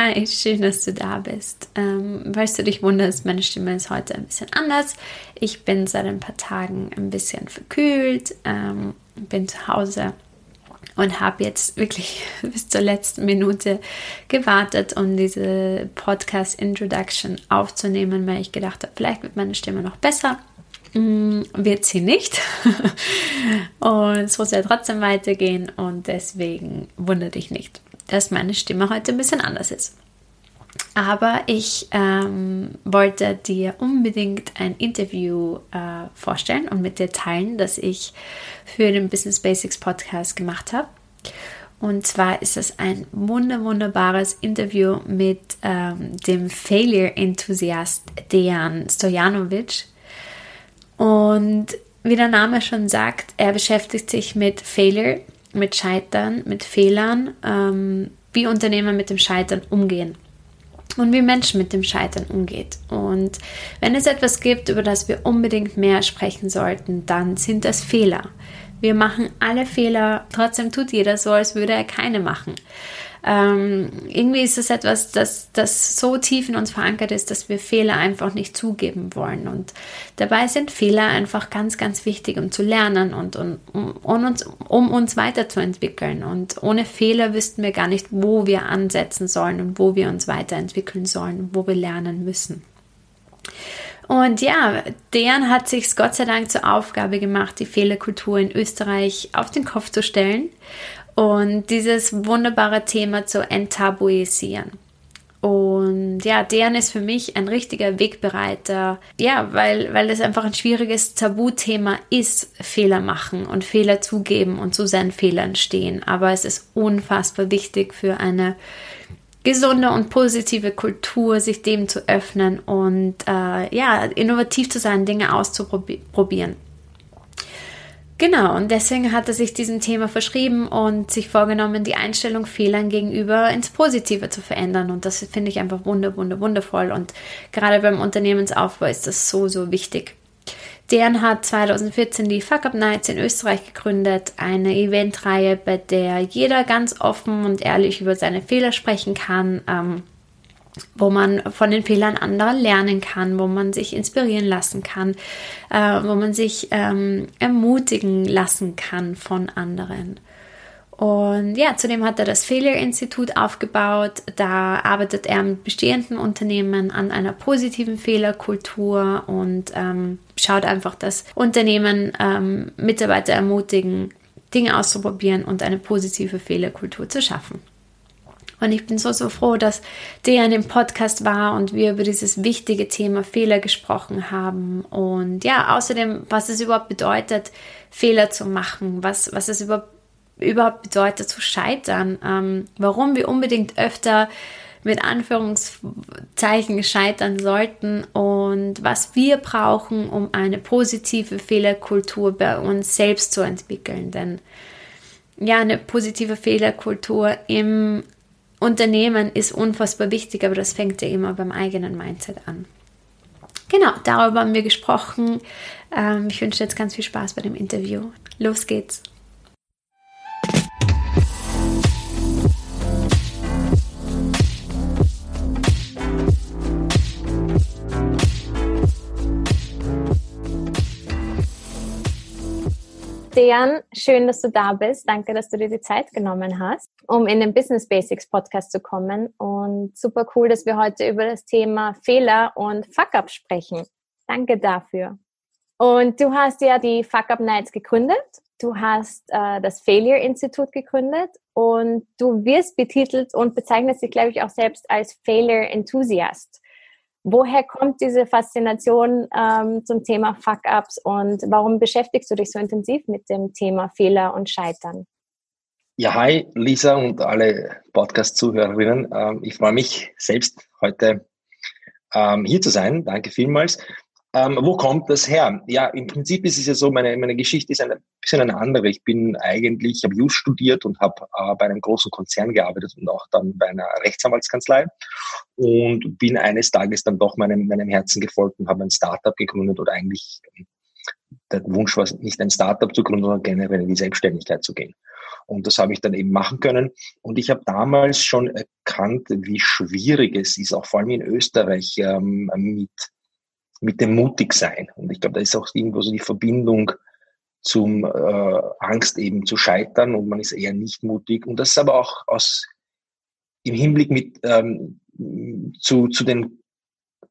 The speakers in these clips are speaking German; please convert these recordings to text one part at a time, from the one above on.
Hi, schön, dass du da bist. Ähm, weißt du dich wunderst, meine Stimme ist heute ein bisschen anders. Ich bin seit ein paar Tagen ein bisschen verkühlt, ähm, bin zu Hause und habe jetzt wirklich bis zur letzten Minute gewartet, um diese Podcast Introduction aufzunehmen, weil ich gedacht habe, vielleicht wird meine Stimme noch besser. Mm, wird sie nicht. und es muss ja trotzdem weitergehen und deswegen wundere dich nicht dass meine Stimme heute ein bisschen anders ist. Aber ich ähm, wollte dir unbedingt ein Interview äh, vorstellen und mit dir teilen, das ich für den Business Basics Podcast gemacht habe. Und zwar ist es ein wunder wunderbares Interview mit ähm, dem Failure-Enthusiast Dejan Stojanovic. Und wie der Name schon sagt, er beschäftigt sich mit Failure mit Scheitern, mit Fehlern, ähm, wie Unternehmer mit dem Scheitern umgehen und wie Menschen mit dem Scheitern umgeht. Und wenn es etwas gibt, über das wir unbedingt mehr sprechen sollten, dann sind das Fehler. Wir machen alle Fehler, trotzdem tut jeder so, als würde er keine machen. Ähm, irgendwie ist es etwas, das, das so tief in uns verankert ist, dass wir Fehler einfach nicht zugeben wollen. Und dabei sind Fehler einfach ganz, ganz wichtig, um zu lernen und, und um, um, uns, um uns weiterzuentwickeln. Und ohne Fehler wüssten wir gar nicht, wo wir ansetzen sollen und wo wir uns weiterentwickeln sollen, wo wir lernen müssen. Und ja, deren hat sich Gott sei Dank zur Aufgabe gemacht, die Fehlerkultur in Österreich auf den Kopf zu stellen und dieses wunderbare Thema zu enttabuisieren. Und ja, deren ist für mich ein richtiger Wegbereiter. Ja, weil, weil es einfach ein schwieriges Tabuthema ist, Fehler machen und Fehler zugeben und zu seinen Fehlern stehen. Aber es ist unfassbar wichtig für eine gesunde und positive Kultur, sich dem zu öffnen und äh, ja, innovativ zu sein, Dinge auszuprobieren. Genau, und deswegen hat er sich diesem Thema verschrieben und sich vorgenommen, die Einstellung Fehlern gegenüber ins Positive zu verändern. Und das finde ich einfach wunder, wunder, wundervoll. Und gerade beim Unternehmensaufbau ist das so, so wichtig. Deren hat 2014 die Fuck Up Nights in Österreich gegründet, eine Eventreihe, bei der jeder ganz offen und ehrlich über seine Fehler sprechen kann. Ähm, wo man von den Fehlern anderer lernen kann, wo man sich inspirieren lassen kann, äh, wo man sich ähm, ermutigen lassen kann von anderen. Und ja, zudem hat er das Failure-Institut aufgebaut. Da arbeitet er mit bestehenden Unternehmen an einer positiven Fehlerkultur und ähm, schaut einfach, dass Unternehmen ähm, Mitarbeiter ermutigen, Dinge auszuprobieren und eine positive Fehlerkultur zu schaffen. Und ich bin so, so froh, dass der in dem Podcast war und wir über dieses wichtige Thema Fehler gesprochen haben. Und ja, außerdem, was es überhaupt bedeutet, Fehler zu machen, was, was es überhaupt, überhaupt bedeutet zu scheitern, ähm, warum wir unbedingt öfter mit Anführungszeichen scheitern sollten und was wir brauchen, um eine positive Fehlerkultur bei uns selbst zu entwickeln. Denn ja, eine positive Fehlerkultur im Unternehmen ist unfassbar wichtig, aber das fängt ja immer beim eigenen Mindset an. Genau, darüber haben wir gesprochen. Ähm, ich wünsche jetzt ganz viel Spaß bei dem Interview. Los geht's. Dejan, schön, dass du da bist. Danke, dass du dir die Zeit genommen hast, um in den Business Basics Podcast zu kommen. Und super cool, dass wir heute über das Thema Fehler und Fuck-Up sprechen. Danke dafür. Und du hast ja die Fuck-Up Nights gegründet. Du hast äh, das Failure Institut gegründet und du wirst betitelt und bezeichnest dich, glaube ich, auch selbst als Failure Enthusiast. Woher kommt diese Faszination ähm, zum Thema Fuck-Ups und warum beschäftigst du dich so intensiv mit dem Thema Fehler und Scheitern? Ja, hi Lisa und alle Podcast-Zuhörerinnen. Ähm, ich freue mich selbst heute ähm, hier zu sein. Danke vielmals. Ähm, wo kommt das her? Ja, im Prinzip ist es ja so, meine, meine Geschichte ist ein bisschen eine andere. Ich bin eigentlich, ich habe Just studiert und habe äh, bei einem großen Konzern gearbeitet und auch dann bei einer Rechtsanwaltskanzlei und bin eines Tages dann doch meinem, meinem Herzen gefolgt und habe ein Startup gegründet oder eigentlich der Wunsch war nicht ein Startup zu gründen, sondern generell in die Selbstständigkeit zu gehen. Und das habe ich dann eben machen können. Und ich habe damals schon erkannt, wie schwierig es ist, auch vor allem in Österreich, ähm, mit, mit dem Mutigsein. Und ich glaube, da ist auch irgendwo so die Verbindung zum äh, Angst eben zu scheitern und man ist eher nicht mutig. Und das ist aber auch aus im Hinblick mit ähm, zu, zu den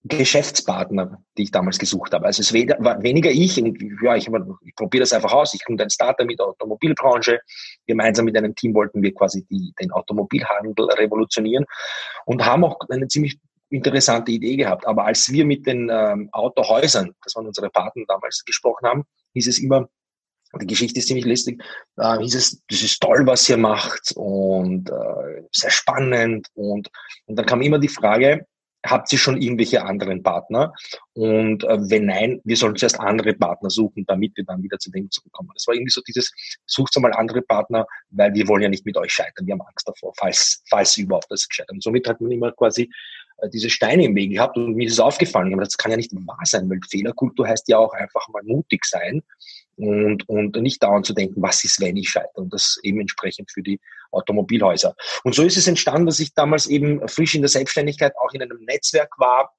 Geschäftspartner, die ich damals gesucht habe. Also es war weniger ich und ja, ich, ich probiere das einfach aus. Ich gründe ein Startup mit der Automobilbranche. Gemeinsam mit einem Team wollten wir quasi die, den Automobilhandel revolutionieren und haben auch eine ziemlich interessante Idee gehabt. Aber als wir mit den ähm, Autohäusern, das waren unsere Partner damals, gesprochen haben, hieß es immer, die Geschichte ist ziemlich lustig, äh, hieß es, das ist toll, was ihr macht und äh, sehr spannend und, und dann kam immer die Frage, habt ihr schon irgendwelche anderen Partner? Und äh, wenn nein, wir sollen zuerst andere Partner suchen, damit wir dann wieder zu dem zurückkommen. Das war irgendwie so dieses, sucht mal andere Partner, weil wir wollen ja nicht mit euch scheitern. Wir haben Angst davor, falls, falls überhaupt das gescheitert. Und somit hat man immer quasi diese Steine im Weg gehabt und mir ist es aufgefallen, aber das kann ja nicht wahr sein, weil Fehlerkultur heißt ja auch einfach mal mutig sein und, und nicht dauernd zu denken, was ist, wenn ich scheitere und das eben entsprechend für die Automobilhäuser. Und so ist es entstanden, dass ich damals eben frisch in der Selbstständigkeit auch in einem Netzwerk war,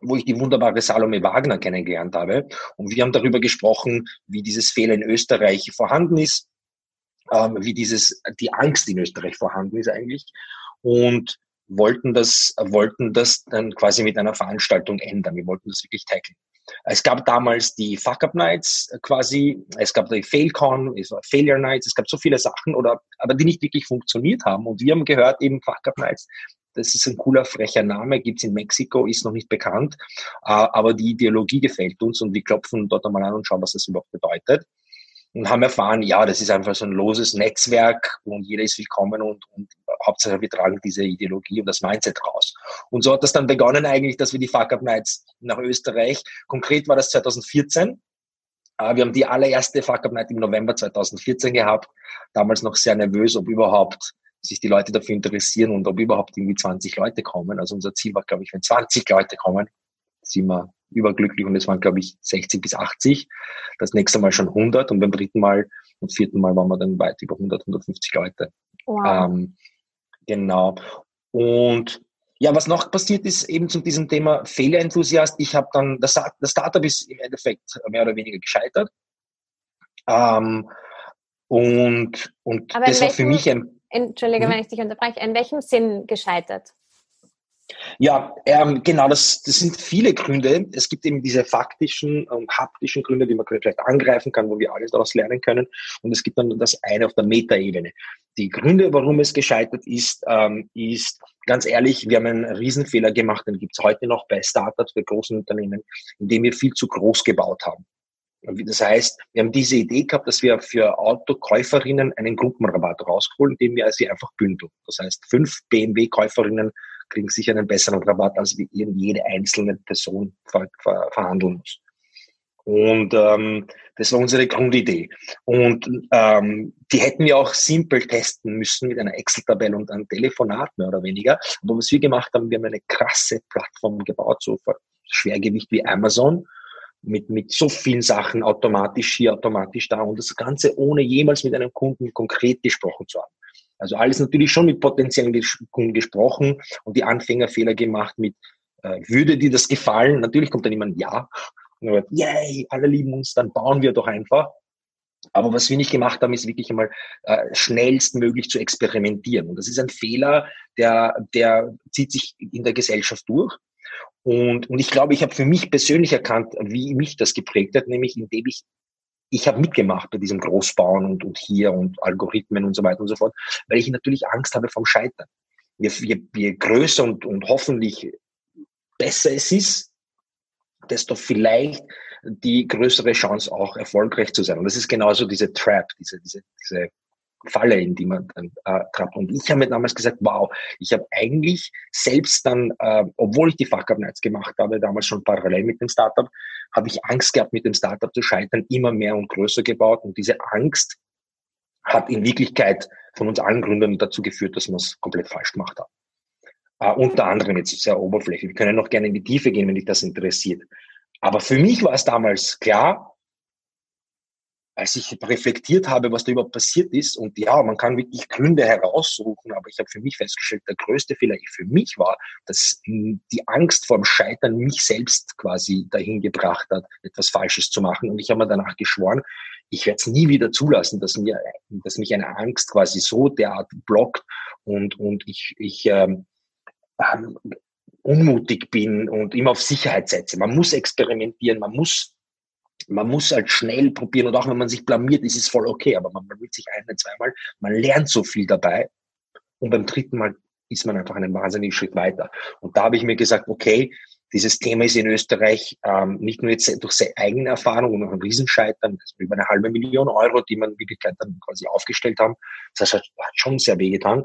wo ich die wunderbare Salome Wagner kennengelernt habe. Und wir haben darüber gesprochen, wie dieses Fehler in Österreich vorhanden ist, ähm, wie dieses, die Angst in Österreich vorhanden ist eigentlich. Und wollten das, wollten das dann quasi mit einer Veranstaltung ändern. Wir wollten das wirklich tackeln. Es gab damals die Fuck Up Nights quasi, es gab die Failcon, es war Failure Nights, es gab so viele Sachen, oder, aber die nicht wirklich funktioniert haben. Und wir haben gehört, eben Fuck Up Nights, das ist ein cooler, frecher Name, gibt's in Mexiko, ist noch nicht bekannt, aber die Ideologie gefällt uns und wir klopfen dort einmal an und schauen, was das überhaupt bedeutet und haben erfahren, ja, das ist einfach so ein loses Netzwerk und jeder ist willkommen und, und Hauptsache wir tragen diese Ideologie und das Mindset raus. Und so hat das dann begonnen eigentlich, dass wir die Fuck Up Nights nach Österreich, konkret war das 2014, äh, wir haben die allererste Fuck Up Night im November 2014 gehabt, damals noch sehr nervös, ob überhaupt sich die Leute dafür interessieren und ob überhaupt irgendwie 20 Leute kommen. Also unser Ziel war, glaube ich, wenn 20 Leute kommen, sind wir überglücklich und es waren, glaube ich, 60 bis 80. Das nächste Mal schon 100 und beim dritten Mal und vierten Mal waren wir dann weit über 100, 150 Leute. Wow. Ähm, genau. Und ja, was noch passiert ist, eben zu diesem Thema Fehlerenthusiast. Ich habe dann, das, das Startup ist im Endeffekt mehr oder weniger gescheitert. Ähm, und und Aber das war für mich ein. Entschuldige, hm? wenn ich dich unterbreche. In welchem Sinn gescheitert? Ja, ähm, genau, das, das sind viele Gründe. Es gibt eben diese faktischen und haptischen Gründe, die man vielleicht angreifen kann, wo wir alles daraus lernen können. Und es gibt dann das eine auf der Metaebene. Die Gründe, warum es gescheitert ist, ähm, ist ganz ehrlich, wir haben einen Riesenfehler gemacht, den gibt es heute noch bei Startups, bei großen Unternehmen, indem wir viel zu groß gebaut haben. Das heißt, wir haben diese Idee gehabt, dass wir für Autokäuferinnen einen Gruppenrabatt rausholen, indem wir sie einfach bündeln. Das heißt, fünf BMW-Käuferinnen kriegen sicher einen besseren Rabatt, als wie jede einzelne Person ver ver verhandeln muss. Und ähm, das war unsere Grundidee. Und ähm, die hätten wir auch simpel testen müssen mit einer Excel-Tabelle und einem Telefonat, mehr oder weniger. Aber was wir gemacht haben, wir haben eine krasse Plattform gebaut, so Schwergewicht wie Amazon, mit, mit so vielen Sachen automatisch hier, automatisch da. Und das Ganze ohne jemals mit einem Kunden konkret gesprochen zu haben. Also alles natürlich schon mit potenziellen Kunden gesprochen und die Anfängerfehler gemacht mit, äh, würde dir das gefallen? Natürlich kommt dann ein Ja. Und yay, alle lieben uns, dann bauen wir doch einfach. Aber was wir nicht gemacht haben, ist wirklich einmal äh, schnellstmöglich zu experimentieren. Und das ist ein Fehler, der, der zieht sich in der Gesellschaft durch. Und, und ich glaube, ich habe für mich persönlich erkannt, wie mich das geprägt hat, nämlich indem ich ich habe mitgemacht bei diesem Großbauen und, und hier und Algorithmen und so weiter und so fort, weil ich natürlich Angst habe vom Scheitern. Je, je, je größer und, und hoffentlich besser es ist, desto vielleicht die größere Chance auch erfolgreich zu sein. Und das ist genauso diese Trap, diese, diese, diese Falle, in die man dann äh, trappt. Und ich habe mir damals gesagt, wow, ich habe eigentlich selbst dann, äh, obwohl ich die Nights gemacht habe, damals schon parallel mit dem Startup, habe ich Angst gehabt, mit dem Startup zu scheitern, immer mehr und größer gebaut. Und diese Angst hat in Wirklichkeit von uns allen Gründern dazu geführt, dass wir es komplett falsch gemacht haben. Uh, unter anderem jetzt sehr oberflächlich. Wir können noch gerne in die Tiefe gehen, wenn dich das interessiert. Aber für mich war es damals klar, als ich reflektiert habe, was da überhaupt passiert ist, und ja, man kann wirklich Gründe heraussuchen, aber ich habe für mich festgestellt, der größte Fehler für mich war, dass die Angst vor dem Scheitern mich selbst quasi dahin gebracht hat, etwas Falsches zu machen. Und ich habe mir danach geschworen, ich werde es nie wieder zulassen, dass mir, dass mich eine Angst quasi so derart blockt und, und ich, ich ähm, ähm, unmutig bin und immer auf Sicherheit setze. Man muss experimentieren, man muss, man muss halt schnell probieren und auch wenn man sich blamiert, ist es voll okay, aber man blamiert sich ein, zweimal, man lernt so viel dabei und beim dritten Mal ist man einfach einen wahnsinnigen Schritt weiter. Und da habe ich mir gesagt, okay, dieses Thema ist in Österreich ähm, nicht nur jetzt durch seine eigene Erfahrung und noch ein Riesenscheitern, das über eine halbe Million Euro, die man in Wirklichkeit dann quasi aufgestellt haben, das hat schon sehr wehgetan,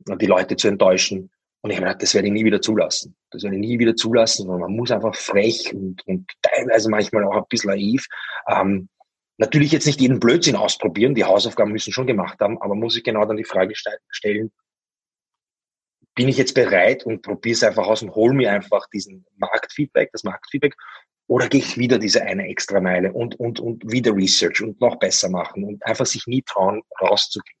die Leute zu enttäuschen, und ich habe gedacht, das werde ich nie wieder zulassen. Das werde ich nie wieder zulassen, sondern man muss einfach frech und, und teilweise manchmal auch ein bisschen naiv. Ähm, natürlich jetzt nicht jeden Blödsinn ausprobieren, die Hausaufgaben müssen schon gemacht haben, aber muss ich genau dann die Frage stellen, bin ich jetzt bereit und probiere es einfach aus und hole mir einfach diesen Marktfeedback, das Marktfeedback, oder gehe ich wieder diese eine extra Meile und, und, und wieder Research und noch besser machen und einfach sich nie trauen, rauszugehen.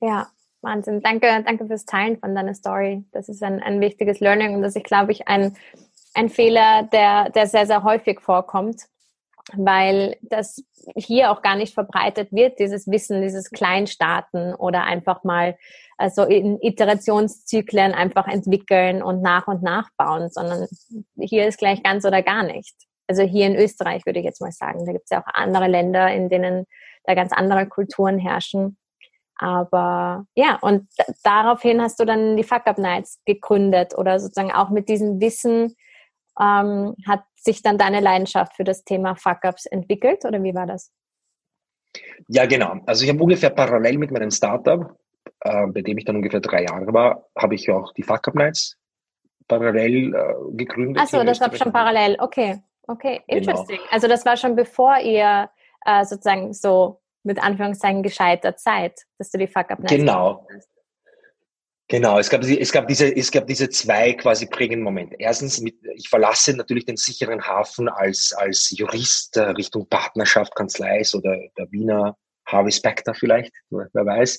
Ja, Wahnsinn. Danke, danke fürs Teilen von deiner Story. Das ist ein, ein wichtiges Learning und das ist, glaube ich, ein, ein Fehler, der, der sehr, sehr häufig vorkommt, weil das hier auch gar nicht verbreitet wird, dieses Wissen, dieses Kleinstarten oder einfach mal also in Iterationszyklen einfach entwickeln und nach und nach bauen, sondern hier ist gleich ganz oder gar nicht. Also hier in Österreich würde ich jetzt mal sagen. Da gibt es ja auch andere Länder, in denen da ganz andere Kulturen herrschen. Aber ja, und daraufhin hast du dann die Fuck Up Nights gegründet oder sozusagen auch mit diesem Wissen ähm, hat sich dann deine Leidenschaft für das Thema Fuck Ups entwickelt oder wie war das? Ja, genau. Also ich habe ungefähr parallel mit meinem Startup, äh, bei dem ich dann ungefähr drei Jahre war, habe ich auch die Fuck Up Nights parallel äh, gegründet. Achso, das war schon parallel. Okay, okay, genau. interesting. Genau. Also das war schon bevor ihr äh, sozusagen so mit Anführungszeichen gescheitert seid, dass du die Fuck-Up Genau. Genau, es gab, es gab diese, es gab diese zwei quasi prägenden Momente. Erstens, mit, ich verlasse natürlich den sicheren Hafen als, als Jurist äh, Richtung Partnerschaft, Kanzlei oder der Wiener Harvey Specter vielleicht, wer weiß,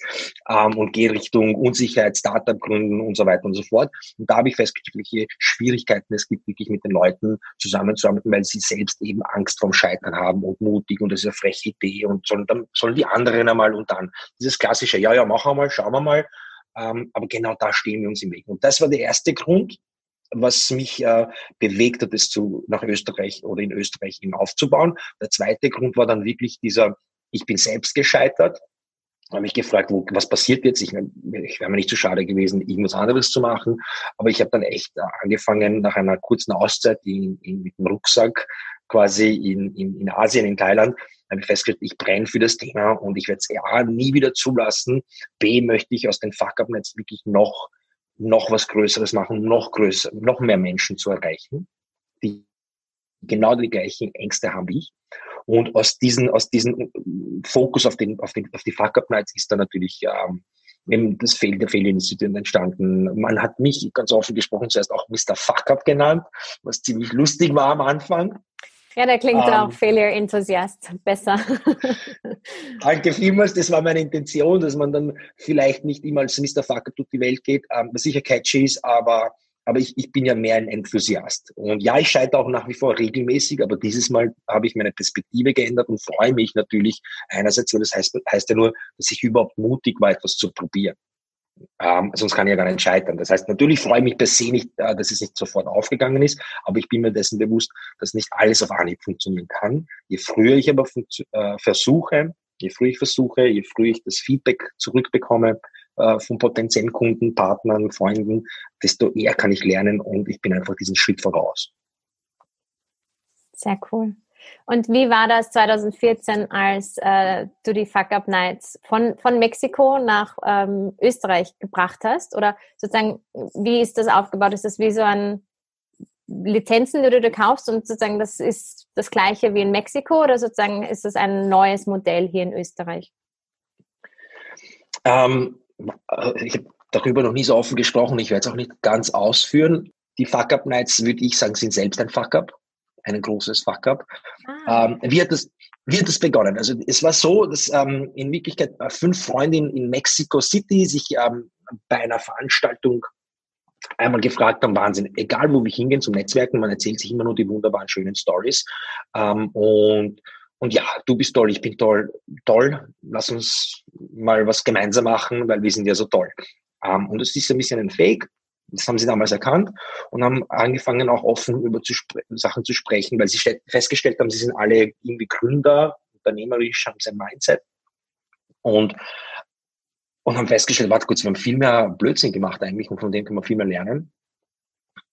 ähm, und gehe Richtung Unsicherheit, Startup gründen und so weiter und so fort. Und da habe ich festgestellt, welche Schwierigkeiten es gibt, wirklich mit den Leuten zusammenzuarbeiten, weil sie selbst eben Angst vorm Scheitern haben und mutig und das ist eine freche Idee und sollen dann sollen die anderen einmal und dann dieses klassische, ja, ja, machen wir mal, schauen wir mal. Ähm, aber genau da stehen wir uns im Weg. Und das war der erste Grund, was mich äh, bewegt hat, es zu, nach Österreich oder in Österreich eben aufzubauen. Der zweite Grund war dann wirklich dieser ich bin selbst gescheitert, habe mich gefragt, wo, was passiert jetzt? Ich, ich wäre mir nicht zu schade gewesen, irgendwas anderes zu machen. Aber ich habe dann echt äh, angefangen, nach einer kurzen Auszeit in, in, mit dem Rucksack quasi in, in, in Asien, in Thailand, habe ich festgestellt, ich brenne für das Thema und ich werde es A nie wieder zulassen. B möchte ich aus den Fuck-Up-Netz wirklich noch, noch was Größeres machen, noch größer, noch mehr Menschen zu erreichen, die genau die gleichen Ängste haben wie ich. Und aus diesen, aus diesem Fokus auf den, auf den, auf die Fuck Up Nights ist dann natürlich, ähm, eben das Fehl der Fehlinstitut entstanden. Man hat mich ganz offen gesprochen zuerst auch Mr. Fuck Up genannt, was ziemlich lustig war am Anfang. Ja, der klingt ähm, auch Failure Enthusiast besser. danke vielmals, das war meine Intention, dass man dann vielleicht nicht immer als Mr. Fuck Up durch die Welt geht, ähm, was sicher catchy ist, aber aber ich, ich bin ja mehr ein Enthusiast. Und ja, ich scheitere auch nach wie vor regelmäßig, aber dieses Mal habe ich meine Perspektive geändert und freue mich natürlich einerseits, weil das heißt, heißt ja nur, dass ich überhaupt mutig war, etwas zu probieren. Ähm, sonst kann ich ja gar nicht scheitern. Das heißt, natürlich freue ich mich per se nicht, äh, dass es nicht sofort aufgegangen ist, aber ich bin mir dessen bewusst, dass nicht alles auf Anhieb funktionieren kann. Je früher ich aber äh, versuche, je früher ich versuche, je früher ich das Feedback zurückbekomme, äh, von potenziellen Kunden, Partnern, Freunden, desto eher kann ich lernen und ich bin einfach diesen Schritt voraus. Sehr cool. Und wie war das 2014, als äh, du die Fuck Up Nights von, von Mexiko nach ähm, Österreich gebracht hast? Oder sozusagen, wie ist das aufgebaut? Ist das wie so ein Lizenzen, die du dir kaufst und sozusagen das ist das gleiche wie in Mexiko oder sozusagen ist das ein neues Modell hier in Österreich? Ähm, ich habe darüber noch nie so offen gesprochen. Ich werde es auch nicht ganz ausführen. Die Fuck-Up-Nights, würde ich sagen, sind selbst ein Fuck-Up, ein großes Fuck-Up. Ah. Ähm, wie, hat das, wie hat das begonnen? Also es war so, dass ähm, in Wirklichkeit äh, fünf Freundinnen in Mexico City sich ähm, bei einer Veranstaltung einmal gefragt haben, Wahnsinn, egal wo wir hingehen zum Netzwerken, man erzählt sich immer nur die wunderbaren, schönen Stories. Ähm, und, und ja, du bist toll, ich bin toll, toll, lass uns mal was gemeinsam machen, weil wir sind ja so toll. Ähm, und es ist ein bisschen ein Fake, das haben sie damals erkannt und haben angefangen, auch offen über zu Sachen zu sprechen, weil sie festgestellt haben, sie sind alle irgendwie Gründer, unternehmerisch, haben sie ein Mindset. Und und haben festgestellt, warte kurz, wir haben viel mehr Blödsinn gemacht eigentlich und von dem können wir viel mehr lernen.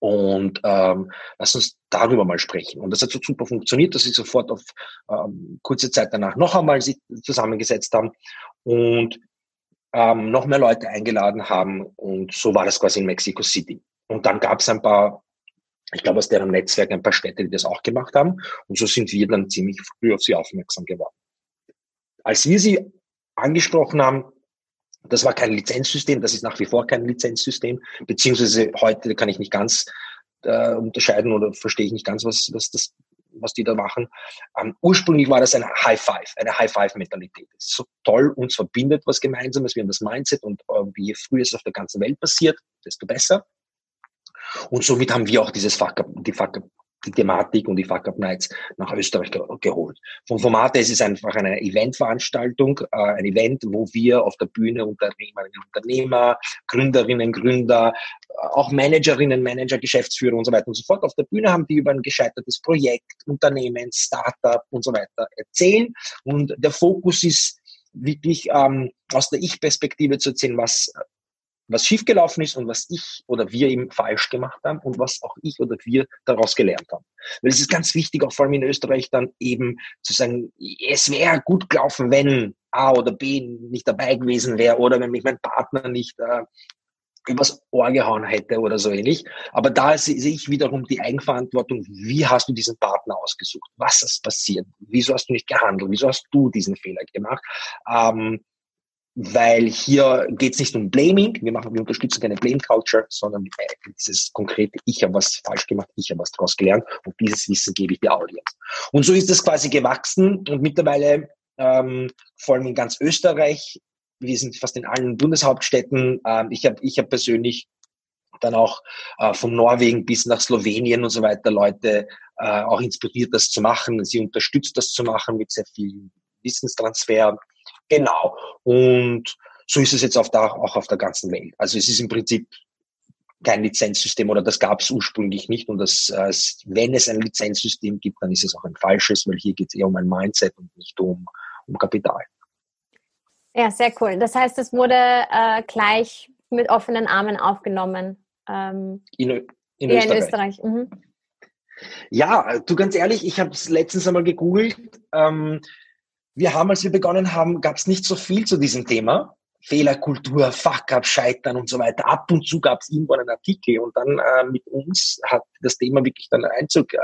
Und ähm, lass uns darüber mal sprechen. Und das hat so super funktioniert, dass sie sofort auf ähm, kurze Zeit danach noch einmal sich zusammengesetzt haben und ähm, noch mehr Leute eingeladen haben. Und so war das quasi in Mexico City. Und dann gab es ein paar, ich glaube aus deren Netzwerk ein paar Städte, die das auch gemacht haben. Und so sind wir dann ziemlich früh auf sie aufmerksam geworden. Als wir sie angesprochen haben, das war kein Lizenzsystem, das ist nach wie vor kein Lizenzsystem, beziehungsweise heute kann ich nicht ganz äh, unterscheiden oder verstehe ich nicht ganz, was, was, das, was die da machen. Ähm, ursprünglich war das ein High Five, eine High Five-Mentalität. So toll, uns verbindet was Gemeinsames, wir haben das Mindset und äh, je früher es auf der ganzen Welt passiert, desto besser. Und somit haben wir auch dieses Fuck die Fuck die Thematik und die Fuck Up Nights nach Österreich ge geholt. Vom Format her ist es einfach eine Eventveranstaltung, äh, ein Event, wo wir auf der Bühne Unternehmerinnen, Unternehmer, Gründerinnen, Gründer, äh, auch Managerinnen, Manager, Geschäftsführer und so weiter und so fort auf der Bühne haben, die über ein gescheitertes Projekt, Unternehmen, Startup und so weiter erzählen. Und der Fokus ist wirklich ähm, aus der Ich-Perspektive zu erzählen, was was schiefgelaufen ist und was ich oder wir eben falsch gemacht haben und was auch ich oder wir daraus gelernt haben. Weil es ist ganz wichtig, auch vor allem in Österreich dann eben zu sagen, es wäre gut gelaufen, wenn A oder B nicht dabei gewesen wäre oder wenn mich mein Partner nicht äh, übers Ohr gehauen hätte oder so ähnlich. Aber da sehe ich wiederum die Eigenverantwortung. Wie hast du diesen Partner ausgesucht? Was ist passiert? Wieso hast du nicht gehandelt? Wieso hast du diesen Fehler gemacht? Ähm, weil hier geht es nicht um Blaming, wir, machen, wir unterstützen keine Blame Culture, sondern äh, dieses konkrete, ich habe was falsch gemacht, ich habe was daraus gelernt und dieses Wissen gebe ich der Audience. Und so ist es quasi gewachsen und mittlerweile ähm, vor allem in ganz Österreich, wir sind fast in allen Bundeshauptstädten, ähm, ich habe ich hab persönlich dann auch äh, von Norwegen bis nach Slowenien und so weiter Leute äh, auch inspiriert, das zu machen. Sie unterstützt das zu machen mit sehr viel Wissenstransfer Genau. Und so ist es jetzt auf der, auch auf der ganzen Welt. Also es ist im Prinzip kein Lizenzsystem oder das gab es ursprünglich nicht. Und das, äh, wenn es ein Lizenzsystem gibt, dann ist es auch ein falsches, weil hier geht es eher um ein Mindset und nicht um, um Kapital. Ja, sehr cool. Das heißt, es wurde äh, gleich mit offenen Armen aufgenommen. Ähm, in, in Österreich. In Österreich. Mhm. Ja, du ganz ehrlich, ich habe es letztens einmal gegoogelt. Ähm, wir haben, als wir begonnen haben, gab es nicht so viel zu diesem Thema. Fehlerkultur, Fuck-up, Scheitern und so weiter. Ab und zu gab es irgendwo einen Artikel und dann äh, mit uns hat das Thema wirklich dann Einzug äh,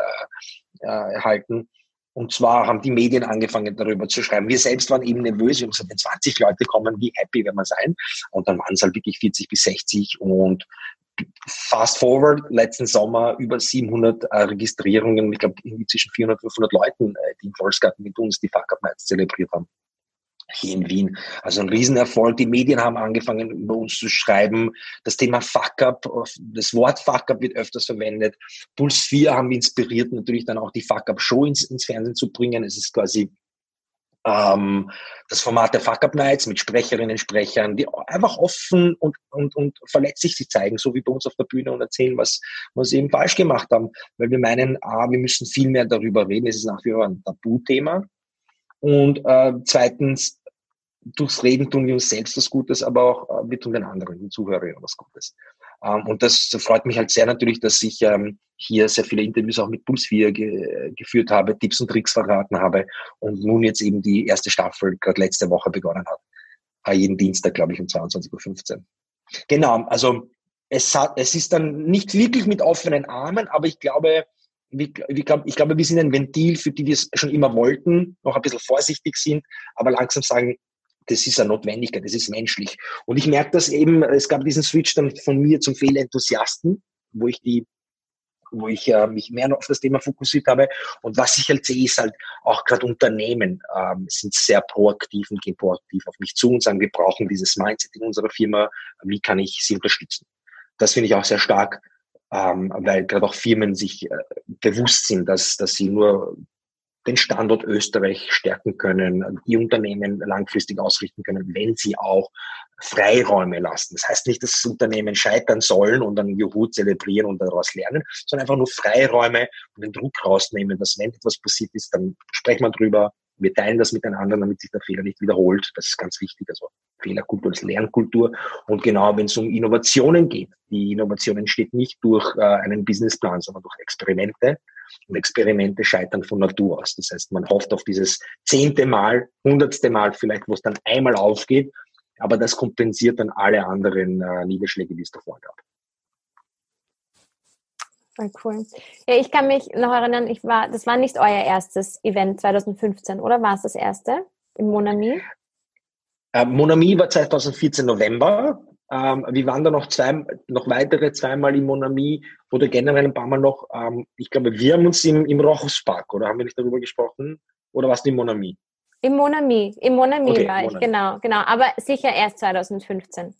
äh, erhalten. Und zwar haben die Medien angefangen, darüber zu schreiben. Wir selbst waren eben nervös. Wir haben gesagt, wenn 20 Leute kommen, wie happy werden wir sein? Und dann waren es halt wirklich 40 bis 60. Und fast forward, letzten Sommer über 700 äh, Registrierungen, ich glaube irgendwie zwischen 400 und 500 Leuten, äh, die im Volksgarten mit uns die Fuck Up Nights zelebriert haben. Hier in Wien. Also ein Riesenerfolg. Die Medien haben angefangen, über uns zu schreiben. Das Thema Fuck Up, das Wort Fuck Up wird öfters verwendet. Puls 4 haben wir inspiriert, natürlich dann auch die Fuck Up Show ins, ins Fernsehen zu bringen. Es ist quasi ähm, das Format der Fuck-Up Nights mit Sprecherinnen, Sprechern, die einfach offen und, und, und verletzlich sich zeigen, so wie bei uns auf der Bühne und erzählen, was, was sie eben falsch gemacht haben. Weil wir meinen, ah, wir müssen viel mehr darüber reden, es ist nach wie vor ein Tabuthema. Und äh, zweitens, durchs Reden tun wir uns selbst was Gutes, aber auch äh, wir tun den anderen, den Zuhörern was Gutes. Ähm, und das freut mich halt sehr natürlich, dass ich ähm, hier sehr viele Interviews auch mit Puls 4 ge geführt habe, Tipps und Tricks verraten habe und nun jetzt eben die erste Staffel gerade letzte Woche begonnen hat. Äh, jeden Dienstag, glaube ich, um 22.15 Uhr. Genau, also es, hat, es ist dann nicht wirklich mit offenen Armen, aber ich glaube, ich, glaube, ich glaube, wir sind ein Ventil für die, die es schon immer wollten, noch ein bisschen vorsichtig sind, aber langsam sagen, das ist eine Notwendigkeit, das ist menschlich. Und ich merke das eben, es gab diesen Switch dann von mir zum Fehlenthusiasten, wo ich die wo ich äh, mich mehr noch auf das Thema fokussiert habe. Und was ich halt sehe, ist halt auch gerade Unternehmen ähm, sind sehr proaktiv und gehen proaktiv auf mich zu und sagen, wir brauchen dieses Mindset in unserer Firma. Wie kann ich sie unterstützen? Das finde ich auch sehr stark, ähm, weil gerade auch Firmen sich äh, bewusst sind, dass, dass sie nur den Standort Österreich stärken können, die Unternehmen langfristig ausrichten können, wenn sie auch Freiräume lassen. Das heißt nicht, dass das Unternehmen scheitern sollen und dann Juhu zelebrieren und daraus lernen, sondern einfach nur Freiräume und den Druck rausnehmen, dass wenn etwas passiert ist, dann sprechen wir drüber, wir teilen das miteinander, damit sich der Fehler nicht wiederholt. Das ist ganz wichtig. Also Fehlerkultur ist Lernkultur. Und genau wenn es um Innovationen geht, die Innovation entsteht nicht durch äh, einen Businessplan, sondern durch Experimente. Und Experimente scheitern von Natur aus. Das heißt, man hofft auf dieses zehnte Mal, hundertste Mal vielleicht, wo es dann einmal aufgeht. Aber das kompensiert dann alle anderen äh, Niederschläge, die es davor gab. Voll cool. Ja, ich kann mich noch erinnern, ich war, das war nicht euer erstes Event 2015, oder war es das erste im Monami? Äh, Monami war 2014 November. Ähm, wir waren da noch zwei, noch weitere zweimal im Monami oder generell ein paar Mal noch. Ähm, ich glaube, wir haben uns im, im Rochuspark, oder haben wir nicht darüber gesprochen? Oder was im Monami? Im Monami, im Monami okay, war ich, Monami. genau, genau. Aber sicher erst 2015.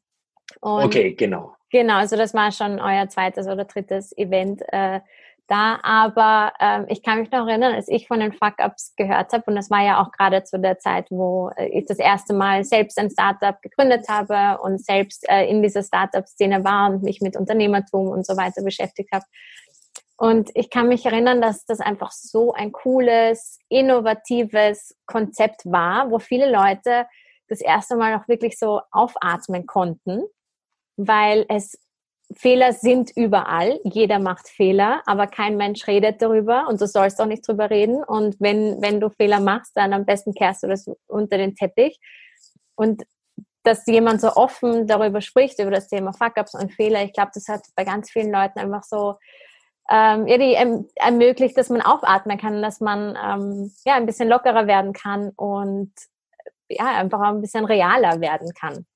Und okay, genau. Genau, also das war schon euer zweites oder drittes Event äh, da. Aber ähm, ich kann mich noch erinnern, als ich von den Fuck-Ups gehört habe, und das war ja auch gerade zu der Zeit, wo äh, ich das erste Mal selbst ein Startup gegründet habe und selbst äh, in dieser Startup-Szene war und mich mit Unternehmertum und so weiter beschäftigt habe. Und ich kann mich erinnern, dass das einfach so ein cooles, innovatives Konzept war, wo viele Leute das erste Mal auch wirklich so aufatmen konnten weil es Fehler sind überall. Jeder macht Fehler, aber kein Mensch redet darüber und du sollst auch nicht drüber reden. Und wenn, wenn du Fehler machst, dann am besten kehrst du das unter den Teppich. Und dass jemand so offen darüber spricht, über das Thema Fuck-Ups und Fehler, ich glaube, das hat bei ganz vielen Leuten einfach so ähm, ja, die erm-, ermöglicht, dass man aufatmen kann, dass man ähm, ja ein bisschen lockerer werden kann und ja einfach auch ein bisschen realer werden kann.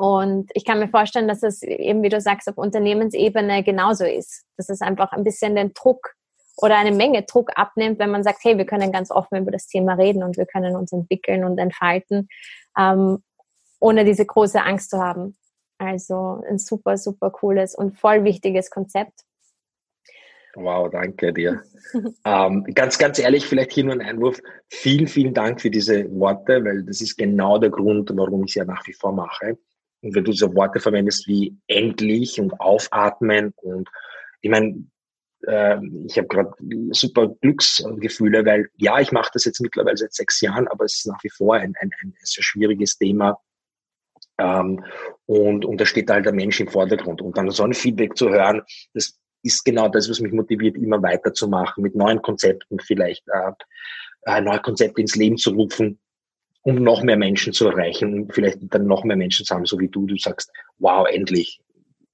Und ich kann mir vorstellen, dass es eben, wie du sagst, auf Unternehmensebene genauso ist. Dass es einfach ein bisschen den Druck oder eine Menge Druck abnimmt, wenn man sagt, hey, wir können ganz offen über das Thema reden und wir können uns entwickeln und entfalten, ähm, ohne diese große Angst zu haben. Also ein super, super cooles und voll wichtiges Konzept. Wow, danke dir. ähm, ganz, ganz ehrlich, vielleicht hier nur ein Einwurf. Vielen, vielen Dank für diese Worte, weil das ist genau der Grund, warum ich es ja nach wie vor mache. Und wenn du so Worte verwendest wie endlich und aufatmen und ich meine, äh, ich habe gerade super Glücksgefühle, weil ja, ich mache das jetzt mittlerweile seit sechs Jahren, aber es ist nach wie vor ein, ein, ein sehr schwieriges Thema. Ähm, und, und da steht halt der Mensch im Vordergrund. Und dann so ein Feedback zu hören, das ist genau das, was mich motiviert, immer weiterzumachen, mit neuen Konzepten vielleicht, äh, äh, neue Konzepte ins Leben zu rufen um noch mehr Menschen zu erreichen und vielleicht dann noch mehr Menschen zu haben, so wie du, du sagst, wow, endlich,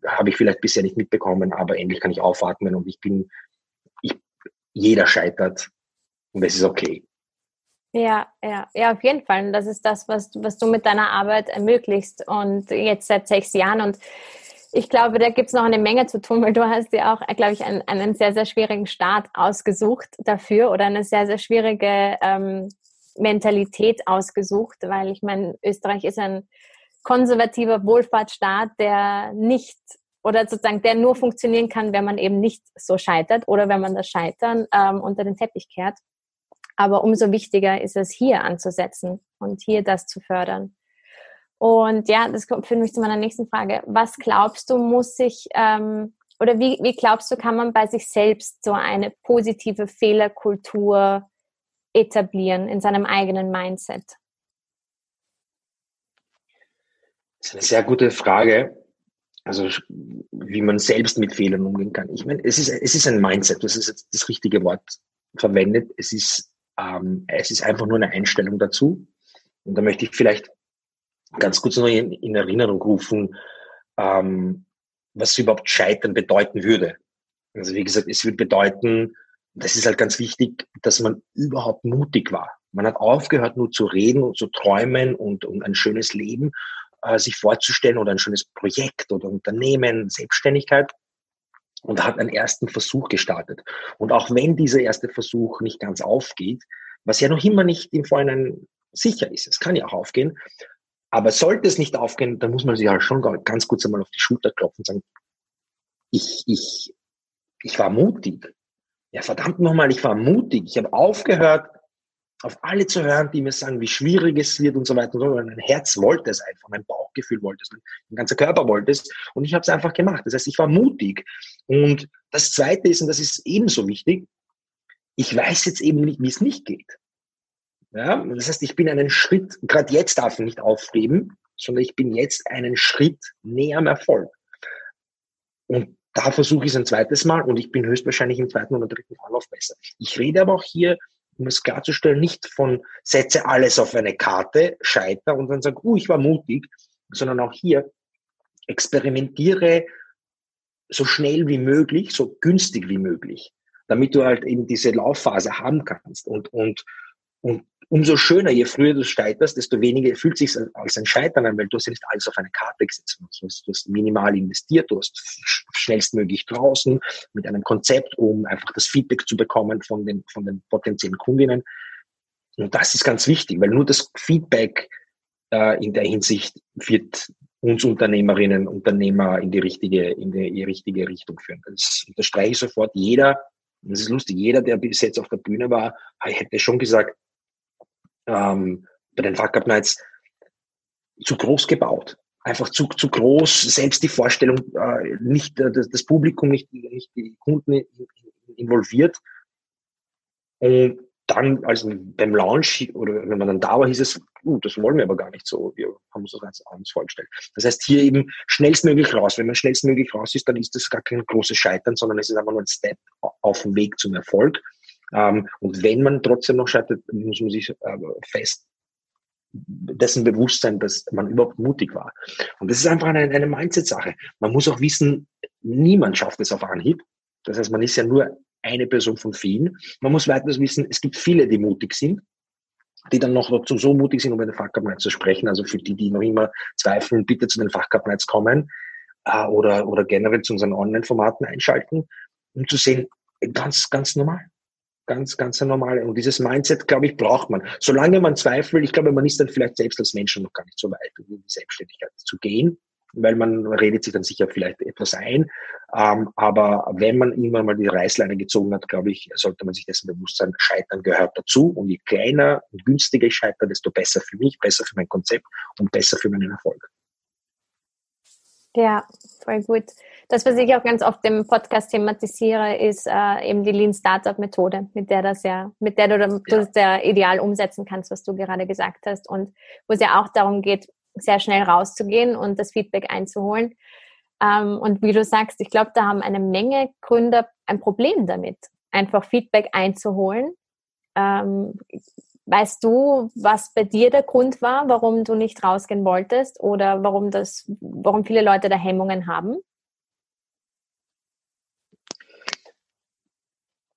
habe ich vielleicht bisher nicht mitbekommen, aber endlich kann ich aufatmen und ich bin, ich, jeder scheitert und es ist okay. Ja, ja, ja, auf jeden Fall. Und das ist das, was, was du mit deiner Arbeit ermöglichst und jetzt seit sechs Jahren und ich glaube, da gibt es noch eine Menge zu tun, weil du hast dir auch, glaube ich, einen, einen sehr, sehr schwierigen Start ausgesucht dafür oder eine sehr, sehr schwierige ähm, Mentalität ausgesucht, weil ich meine, Österreich ist ein konservativer Wohlfahrtsstaat, der nicht oder sozusagen der nur funktionieren kann, wenn man eben nicht so scheitert oder wenn man das Scheitern ähm, unter den Teppich kehrt. Aber umso wichtiger ist es, hier anzusetzen und hier das zu fördern. Und ja, das führt mich zu meiner nächsten Frage. Was glaubst du, muss sich ähm, oder wie, wie glaubst du, kann man bei sich selbst so eine positive Fehlerkultur etablieren in seinem eigenen Mindset? Das ist eine sehr gute Frage. Also wie man selbst mit Fehlern umgehen kann. Ich meine, es ist, es ist ein Mindset, das ist jetzt das richtige Wort verwendet. Es ist, ähm, es ist einfach nur eine Einstellung dazu. Und da möchte ich vielleicht ganz kurz noch in, in Erinnerung rufen, ähm, was überhaupt Scheitern bedeuten würde. Also wie gesagt, es würde bedeuten, das ist halt ganz wichtig, dass man überhaupt mutig war. Man hat aufgehört, nur zu reden und zu träumen und, und ein schönes Leben äh, sich vorzustellen oder ein schönes Projekt oder Unternehmen, Selbstständigkeit und hat einen ersten Versuch gestartet. Und auch wenn dieser erste Versuch nicht ganz aufgeht, was ja noch immer nicht im Vorhinein sicher ist, es kann ja auch aufgehen, aber sollte es nicht aufgehen, dann muss man sich halt schon ganz kurz einmal auf die Schulter klopfen und sagen, ich, ich, ich war mutig. Ja, verdammt nochmal, ich war mutig. Ich habe aufgehört, auf alle zu hören, die mir sagen, wie schwierig es wird und so weiter und so fort. Mein Herz wollte es einfach, mein Bauchgefühl wollte es, mein ganzer Körper wollte es und ich habe es einfach gemacht. Das heißt, ich war mutig. Und das Zweite ist, und das ist ebenso wichtig, ich weiß jetzt eben nicht, wie es nicht geht. Ja, das heißt, ich bin einen Schritt, gerade jetzt darf ich nicht aufgeben, sondern ich bin jetzt einen Schritt näher am Erfolg. Und da versuche ich es ein zweites Mal und ich bin höchstwahrscheinlich im zweiten oder dritten Anlauf besser. Ich rede aber auch hier um es klarzustellen, nicht von setze alles auf eine Karte, scheiter und dann sag, uh, ich war mutig, sondern auch hier experimentiere so schnell wie möglich, so günstig wie möglich, damit du halt eben diese Laufphase haben kannst und, und, und umso schöner, je früher du scheiterst, desto weniger fühlt sich als ein Scheitern an, weil du hast ja nicht alles auf eine Karte gesetzt. Du hast, du hast minimal investiert, du hast schnellstmöglich draußen mit einem Konzept, um einfach das Feedback zu bekommen von den, von den potenziellen Kundinnen. Und das ist ganz wichtig, weil nur das Feedback äh, in der Hinsicht wird uns Unternehmerinnen, Unternehmer in die richtige, in die, in die richtige Richtung führen. Das unterstreiche ich sofort. Jeder, das ist lustig, jeder, der bis jetzt auf der Bühne war, hätte schon gesagt, ähm, bei den Fuck Up Nights zu groß gebaut. Einfach zu, zu groß, selbst die Vorstellung, äh, nicht äh, das, das Publikum, nicht, nicht die Kunden involviert. Und dann, also beim Launch oder wenn man dann da war, hieß es, uh, das wollen wir aber gar nicht so. Wir haben uns das ganz anders vorgestellt. Das heißt, hier eben schnellstmöglich raus. Wenn man schnellstmöglich raus ist, dann ist das gar kein großes Scheitern, sondern es ist einfach nur ein Step auf dem Weg zum Erfolg. Ähm, und wenn man trotzdem noch scheitert, muss man sich äh, fest dessen bewusst sein, dass man überhaupt mutig war. Und das ist einfach eine, eine Mindset-Sache. Man muss auch wissen, niemand schafft es auf Anhieb. Das heißt, man ist ja nur eine Person von vielen. Man muss weiter wissen, es gibt viele, die mutig sind, die dann noch dazu so mutig sind, um bei den Fachkabinett zu sprechen. Also für die, die noch immer zweifeln, bitte zu den Fachkabinetts kommen äh, oder, oder generell zu unseren Online-Formaten einschalten, um zu sehen, ganz, ganz normal ganz, ganz normal. Und dieses Mindset, glaube ich, braucht man. Solange man zweifelt, ich glaube, man ist dann vielleicht selbst als Mensch noch gar nicht so weit, in die Selbstständigkeit zu gehen, weil man redet sich dann sicher vielleicht etwas ein. Ähm, aber wenn man irgendwann mal die Reißleine gezogen hat, glaube ich, sollte man sich dessen bewusst sein, Scheitern gehört dazu. Und je kleiner und günstiger ich scheitere, desto besser für mich, besser für mein Konzept und besser für meinen Erfolg. Ja, voll gut. Das, was ich auch ganz oft im Podcast thematisiere, ist äh, eben die Lean Startup Methode, mit der das ja, mit der du das ja ideal umsetzen kannst, was du gerade gesagt hast und wo es ja auch darum geht, sehr schnell rauszugehen und das Feedback einzuholen. Ähm, und wie du sagst, ich glaube, da haben eine Menge Gründer ein Problem damit, einfach Feedback einzuholen. Ähm, Weißt du, was bei dir der Grund war, warum du nicht rausgehen wolltest oder warum das, warum viele Leute da Hemmungen haben?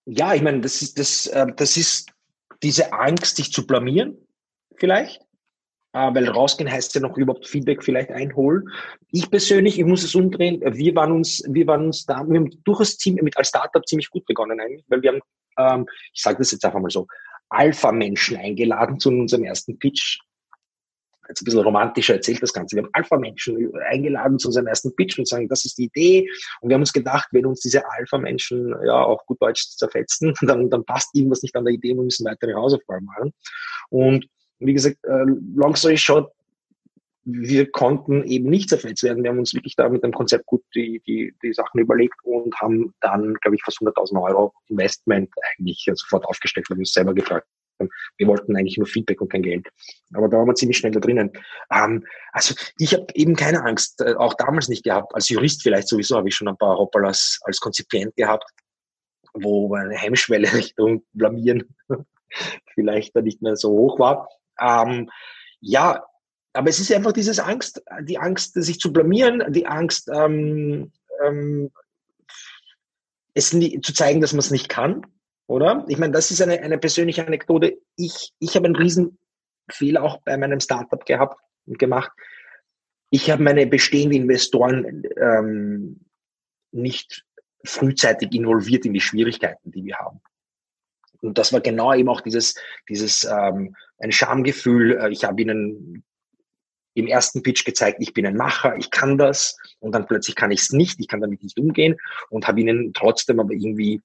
Ja, ich meine, das ist, das, äh, das ist diese Angst, sich zu blamieren, vielleicht. Äh, weil rausgehen heißt ja noch überhaupt Feedback vielleicht einholen. Ich persönlich, ich muss es umdrehen, wir waren uns, wir waren uns da, wir haben durchaus mit als Startup ziemlich gut begonnen eigentlich, weil wir haben, ähm, ich sage das jetzt einfach mal so, Alpha-Menschen eingeladen zu unserem ersten Pitch. Jetzt ein bisschen romantischer erzählt das Ganze. Wir haben Alpha-Menschen eingeladen zu unserem ersten Pitch und sagen, das ist die Idee. Und wir haben uns gedacht, wenn uns diese Alpha-Menschen ja auf gut Deutsch zerfetzen, dann, dann passt irgendwas nicht an der Idee wir müssen weitere Hausaufgaben machen. Und wie gesagt, äh, long story short, wir konnten eben nicht zerfetzt werden. Wir haben uns wirklich da mit dem Konzept gut die, die, die Sachen überlegt und haben dann, glaube ich, fast 100.000 Euro Investment eigentlich sofort aufgestellt, weil wir uns selber gefragt haben, wir wollten eigentlich nur Feedback und kein Geld. Aber da waren wir ziemlich schnell da drinnen. Ähm, also ich habe eben keine Angst, äh, auch damals nicht gehabt. Als Jurist vielleicht sowieso habe ich schon ein paar Hoppalas als Konzipient gehabt, wo eine Hemmschwelle Richtung Blamieren vielleicht da nicht mehr so hoch war. Ähm, ja, aber es ist einfach dieses Angst, die Angst, sich zu blamieren, die Angst, ähm, ähm, es nie, zu zeigen, dass man es nicht kann, oder? Ich meine, das ist eine, eine persönliche Anekdote. Ich, ich habe einen riesen Fehler auch bei meinem Startup gehabt und gemacht. Ich habe meine bestehenden Investoren ähm, nicht frühzeitig involviert in die Schwierigkeiten, die wir haben. Und das war genau eben auch dieses, dieses ähm, ein Schamgefühl. Äh, ich habe ihnen im ersten Pitch gezeigt, ich bin ein Macher, ich kann das. Und dann plötzlich kann ich es nicht, ich kann damit nicht umgehen und habe ihnen trotzdem aber irgendwie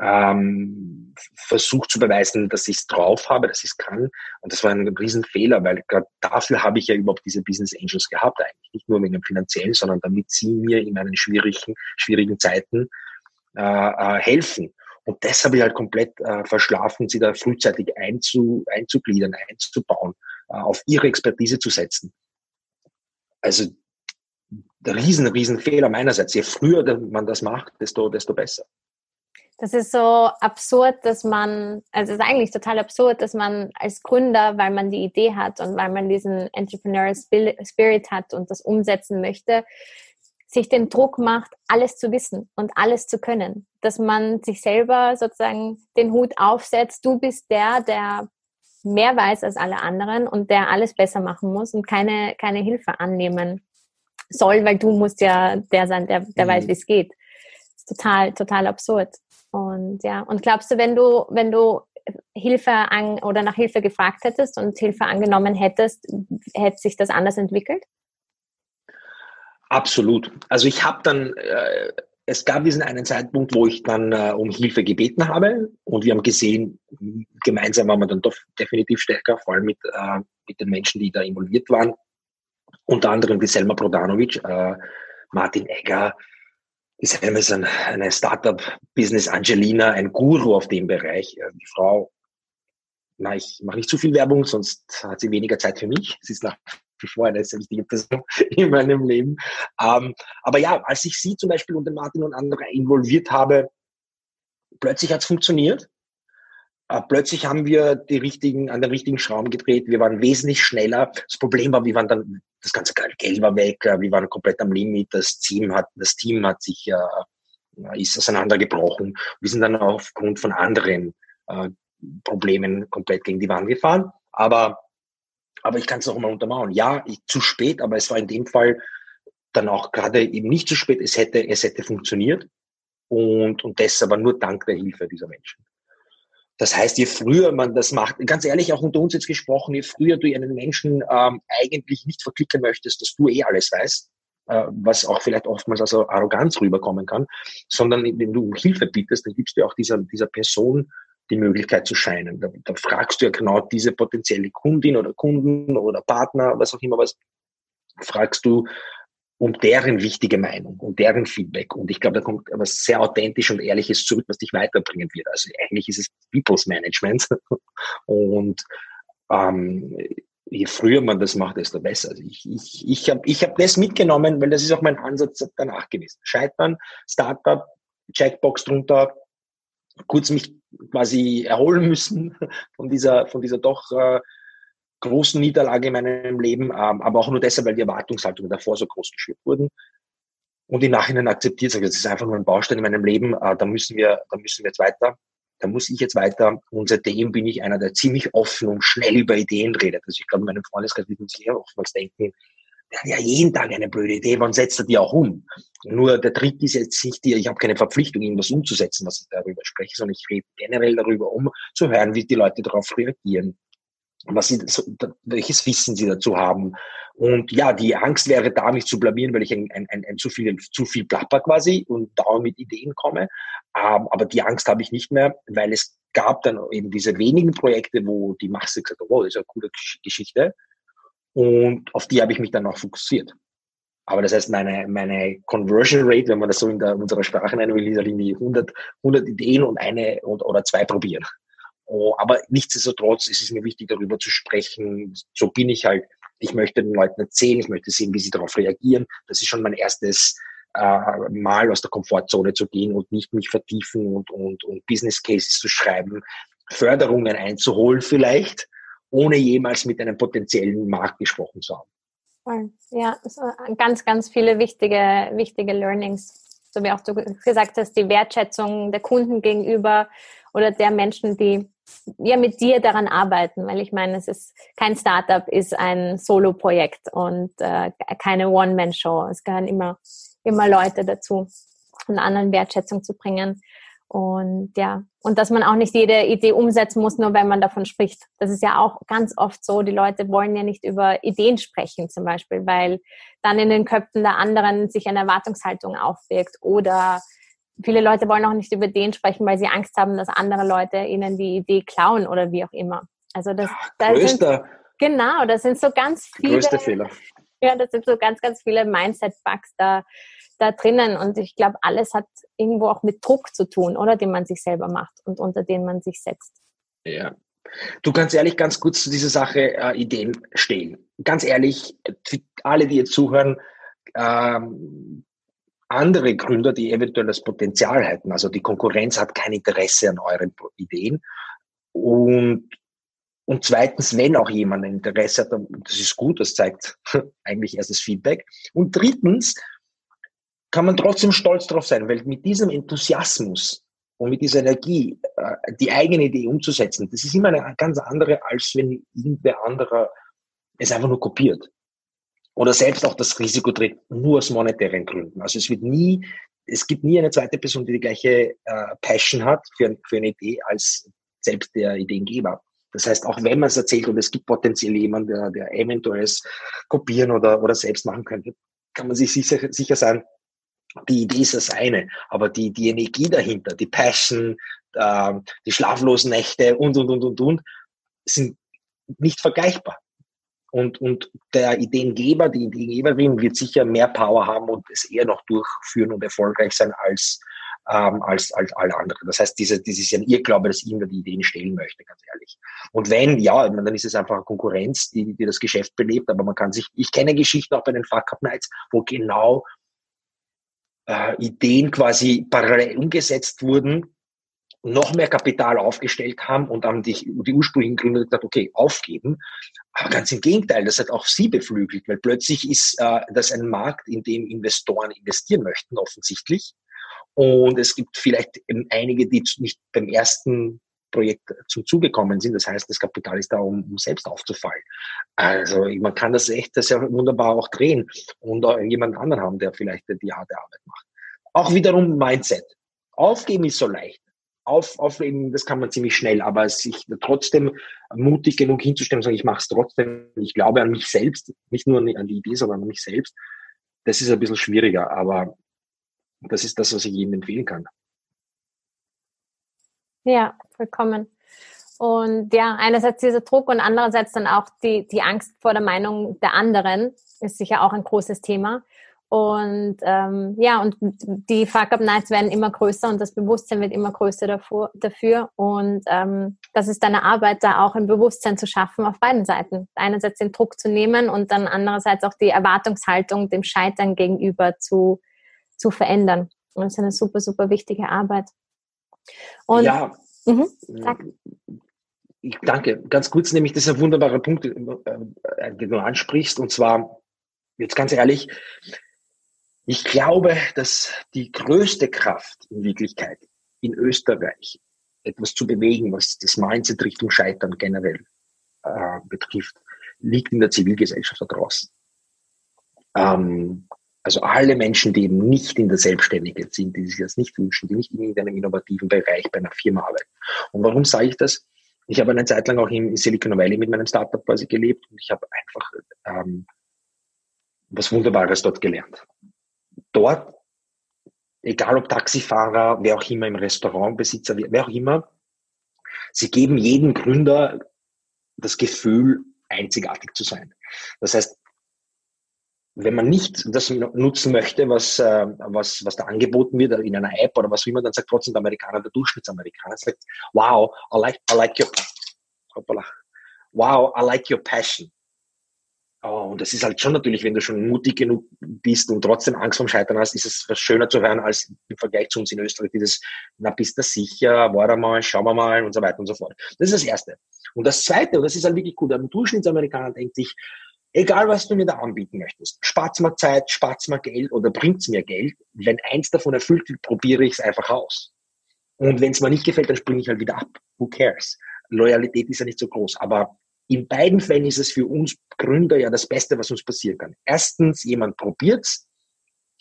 ähm, versucht zu beweisen, dass ich es drauf habe, dass ich es kann. Und das war ein Riesenfehler, weil gerade dafür habe ich ja überhaupt diese Business Angels gehabt, eigentlich nicht nur wegen dem finanziellen, sondern damit sie mir in meinen schwierigen, schwierigen Zeiten äh, äh, helfen. Und das habe ich halt komplett äh, verschlafen, sie da frühzeitig einzu, einzugliedern, einzubauen, äh, auf ihre Expertise zu setzen. Also der riesen, riesen Fehler meinerseits. Je früher man das macht, desto, desto besser. Das ist so absurd, dass man, also es ist eigentlich total absurd, dass man als Gründer, weil man die Idee hat und weil man diesen Entrepreneurial Spirit hat und das umsetzen möchte, sich den Druck macht, alles zu wissen und alles zu können. Dass man sich selber sozusagen den Hut aufsetzt, du bist der, der mehr weiß als alle anderen und der alles besser machen muss und keine, keine Hilfe annehmen soll, weil du musst ja der sein, der, der mhm. weiß, wie es geht. Total, total absurd. Und ja, und glaubst du, wenn du, wenn du Hilfe an oder nach Hilfe gefragt hättest und Hilfe angenommen hättest, hätte sich das anders entwickelt? Absolut. Also ich habe dann, äh, es gab diesen einen Zeitpunkt, wo ich dann äh, um Hilfe gebeten habe und wir haben gesehen, gemeinsam waren wir dann doch definitiv stärker, vor allem mit, äh, mit den Menschen, die da involviert waren. Unter anderem die Selma Prodanovic, äh, Martin Egger, die Selma ist ein, eine Startup-Business Angelina, ein Guru auf dem Bereich. Äh, die Frau, na, ich mache nicht zu viel Werbung, sonst hat sie weniger Zeit für mich. Sie ist nach eine sehr wichtige Person in meinem Leben. Ähm, aber ja, als ich sie zum Beispiel und den Martin und andere involviert habe, plötzlich hat es funktioniert. Äh, plötzlich haben wir die richtigen, an den richtigen Schrauben gedreht. Wir waren wesentlich schneller. Das Problem war, wir waren dann, das ganze Geld war weg, äh, wir waren komplett am Limit. Das Team hat, das Team hat sich, äh, ist auseinandergebrochen. Wir sind dann aufgrund von anderen äh, Problemen komplett gegen die Wand gefahren. Aber aber ich kann es noch mal untermauern. Ja, ich, zu spät, aber es war in dem Fall dann auch gerade eben nicht zu spät. Es hätte, es hätte funktioniert. Und, und das aber nur dank der Hilfe dieser Menschen. Das heißt, je früher man das macht, ganz ehrlich, auch unter uns jetzt gesprochen, je früher du einen Menschen ähm, eigentlich nicht verklicken möchtest, dass du eh alles weißt, äh, was auch vielleicht oftmals als Arroganz rüberkommen kann, sondern wenn du um Hilfe bittest, dann gibst du auch dieser, dieser Person die Möglichkeit zu scheinen. Da, da fragst du ja genau diese potenzielle Kundin oder Kunden oder Partner, was auch immer was, fragst du um deren wichtige Meinung, um deren Feedback. Und ich glaube, da kommt etwas sehr authentisch und ehrliches zurück, was dich weiterbringen wird. Also eigentlich ist es People's Management. Und ähm, je früher man das macht, desto besser. Also ich, ich, ich habe ich hab das mitgenommen, weil das ist auch mein Ansatz danach gewesen. Scheitern, Startup, Checkbox drunter, kurz mich quasi erholen müssen von dieser, von dieser doch äh, großen Niederlage in meinem Leben, ähm, aber auch nur deshalb, weil die Erwartungshaltungen davor so groß geschürt wurden. Und im Nachhinein akzeptiert, sage, das ist einfach nur ein Baustein in meinem Leben, äh, da müssen wir, da müssen wir jetzt weiter, da muss ich jetzt weiter. Und seitdem bin ich einer, der ziemlich offen und schnell über Ideen redet. Also ich glaube, in meinem Freundeskreis wird man sich oftmals denken, ja jeden Tag eine blöde Idee, wann setzt er die auch um? Nur der Trick ist jetzt nicht, ich habe keine Verpflichtung, irgendwas umzusetzen, was ich darüber spreche, sondern ich rede generell darüber um, zu hören, wie die Leute darauf reagieren, was sie, welches Wissen sie dazu haben. Und ja, die Angst wäre da, mich zu blamieren, weil ich ein, ein, ein, ein zu viel, zu viel plapper quasi und dauernd mit Ideen komme. Ähm, aber die Angst habe ich nicht mehr, weil es gab dann eben diese wenigen Projekte, wo die Masse gesagt hat, oh, das ist eine coole Geschichte. Und auf die habe ich mich dann auch fokussiert. Aber das heißt, meine, meine Conversion Rate, wenn man das so in der, unserer Sprache nennen will, ist halt irgendwie 100, 100 Ideen und eine und, oder zwei probieren. Oh, aber nichtsdestotrotz ist es mir wichtig, darüber zu sprechen. So bin ich halt. Ich möchte den Leuten erzählen, ich möchte sehen, wie sie darauf reagieren. Das ist schon mein erstes äh, Mal aus der Komfortzone zu gehen und nicht mich vertiefen und, und, und Business Cases zu schreiben, Förderungen einzuholen vielleicht, ohne jemals mit einem potenziellen Markt gesprochen zu haben. Ja, ganz, ganz viele wichtige, wichtige Learnings. So wie auch du gesagt hast, die Wertschätzung der Kunden gegenüber oder der Menschen, die ja mit dir daran arbeiten, weil ich meine, es ist kein Startup, ist ein Solo-Projekt und äh, keine One-Man-Show. Es gehören immer, immer Leute dazu, einen anderen Wertschätzung zu bringen. Und ja, und dass man auch nicht jede Idee umsetzen muss, nur wenn man davon spricht. Das ist ja auch ganz oft so. Die Leute wollen ja nicht über Ideen sprechen, zum Beispiel, weil dann in den Köpfen der anderen sich eine Erwartungshaltung aufwirkt oder viele Leute wollen auch nicht über Ideen sprechen, weil sie Angst haben, dass andere Leute ihnen die Idee klauen oder wie auch immer. Also das, da größter, sind, genau, das sind so ganz viele. Größte Fehler. Ja, das sind so ganz, ganz viele Mindset-Bugs da, da drinnen. Und ich glaube, alles hat irgendwo auch mit Druck zu tun, oder? Den man sich selber macht und unter den man sich setzt. Ja. Du kannst ehrlich ganz kurz zu dieser Sache äh, Ideen stehen. Ganz ehrlich, alle, die jetzt zuhören, ähm, andere Gründer, die eventuell das Potenzial hätten. Also die Konkurrenz hat kein Interesse an euren Ideen. Und, und zweitens, wenn auch jemand ein Interesse hat, das ist gut, das zeigt eigentlich erst das Feedback. Und drittens kann man trotzdem stolz darauf sein, weil mit diesem Enthusiasmus und mit dieser Energie äh, die eigene Idee umzusetzen, das ist immer eine ganz andere, als wenn irgendwer anderer es einfach nur kopiert oder selbst auch das Risiko trägt, nur aus monetären Gründen. Also es wird nie, es gibt nie eine zweite Person, die die gleiche äh, Passion hat für eine Idee als selbst der Ideengeber. Das heißt, auch wenn man es erzählt und es gibt potenziell jemanden, der, der eventuell es kopieren oder, oder selbst machen könnte, kann man sich sicher, sicher sein, die Idee ist das eine, aber die, die Energie dahinter, die Passion, äh, die schlaflosen Nächte und, und, und, und, und, sind nicht vergleichbar. Und, und der Ideengeber, die Ideengeberin wird sicher mehr Power haben und es eher noch durchführen und erfolgreich sein als, ähm, als, als alle anderen. Das heißt, diese, dieses ja ein Irrglaube, dass irgendwer die Ideen stehlen möchte, ganz ehrlich. Und wenn, ja, dann ist es einfach eine Konkurrenz, die, die das Geschäft belebt, aber man kann sich, ich kenne Geschichten auch bei den Fuck Up Nights, wo genau äh, Ideen quasi parallel umgesetzt wurden, noch mehr Kapital aufgestellt haben und dann die, die ursprünglichen Gründer gesagt, okay, aufgeben. Aber ganz im Gegenteil, das hat auch sie beflügelt, weil plötzlich ist äh, das ein Markt, in dem Investoren investieren möchten, offensichtlich. Und es gibt vielleicht einige, die nicht beim ersten Projekt zum Zuge kommen sind. Das heißt, das Kapital ist da, um, um selbst aufzufallen. Also man kann das echt sehr wunderbar auch drehen und auch jemand anderen haben, der vielleicht die harte Arbeit macht. Auch wiederum Mindset. Aufgeben ist so leicht auf, auflegen, das kann man ziemlich schnell, aber sich trotzdem mutig genug hinzustellen und sagen, ich mache es trotzdem, ich glaube an mich selbst, nicht nur an die Idee, sondern an mich selbst, das ist ein bisschen schwieriger, aber das ist das, was ich jedem empfehlen kann. Ja, vollkommen. Und ja, einerseits dieser Druck und andererseits dann auch die, die Angst vor der Meinung der anderen ist sicher auch ein großes Thema. Und ähm, ja, und die Fuck-Up-Nights werden immer größer und das Bewusstsein wird immer größer dafür. dafür. Und ähm, das ist deine Arbeit, da auch ein Bewusstsein zu schaffen auf beiden Seiten. Einerseits den Druck zu nehmen und dann andererseits auch die Erwartungshaltung dem Scheitern gegenüber zu, zu verändern. Und das ist eine super, super wichtige Arbeit. Und, ja. Mhm, ich danke. Ganz kurz nämlich, das ist ein wunderbarer Punkt, äh, den du ansprichst. Und zwar, jetzt ganz ehrlich, ich glaube, dass die größte Kraft in Wirklichkeit in Österreich etwas zu bewegen, was das Mindset Richtung Scheitern generell äh, betrifft, liegt in der Zivilgesellschaft da draußen. Ähm, also alle Menschen, die eben nicht in der Selbstständigkeit sind, die sich das nicht wünschen, die nicht in irgendeinem innovativen Bereich bei einer Firma arbeiten. Und warum sage ich das? Ich habe eine Zeit lang auch in Silicon Valley mit meinem Startup quasi gelebt und ich habe einfach ähm, was Wunderbares dort gelernt dort, egal ob Taxifahrer, wer auch immer im Restaurantbesitzer, wer auch immer, sie geben jedem Gründer das Gefühl, einzigartig zu sein. Das heißt, wenn man nicht das nutzen möchte, was, äh, was, was da angeboten wird in einer App oder was wie man dann sagt, trotzdem der Amerikaner, der Durchschnittsamerikaner sagt, wow, I like, I like your, hoppala, wow, I like your passion. Oh, und das ist halt schon natürlich, wenn du schon mutig genug bist und trotzdem Angst vom Scheitern hast, ist es was schöner zu hören als im Vergleich zu uns in Österreich, dieses, na, bist du sicher, warte mal, schauen wir mal und so weiter und so fort. Das ist das Erste. Und das Zweite, und das ist halt wirklich gut, ein Durchschnittsamerikaner denkt sich, egal was du mir da anbieten möchtest, spart's mir Zeit, spart's mir Geld oder bringt's mir Geld, wenn eins davon erfüllt wird, probiere ich es einfach aus. Und wenn es mir nicht gefällt, dann springe ich halt wieder ab. Who cares? Loyalität ist ja nicht so groß, aber in beiden Fällen ist es für uns Gründer ja das Beste, was uns passieren kann. Erstens, jemand probiert's.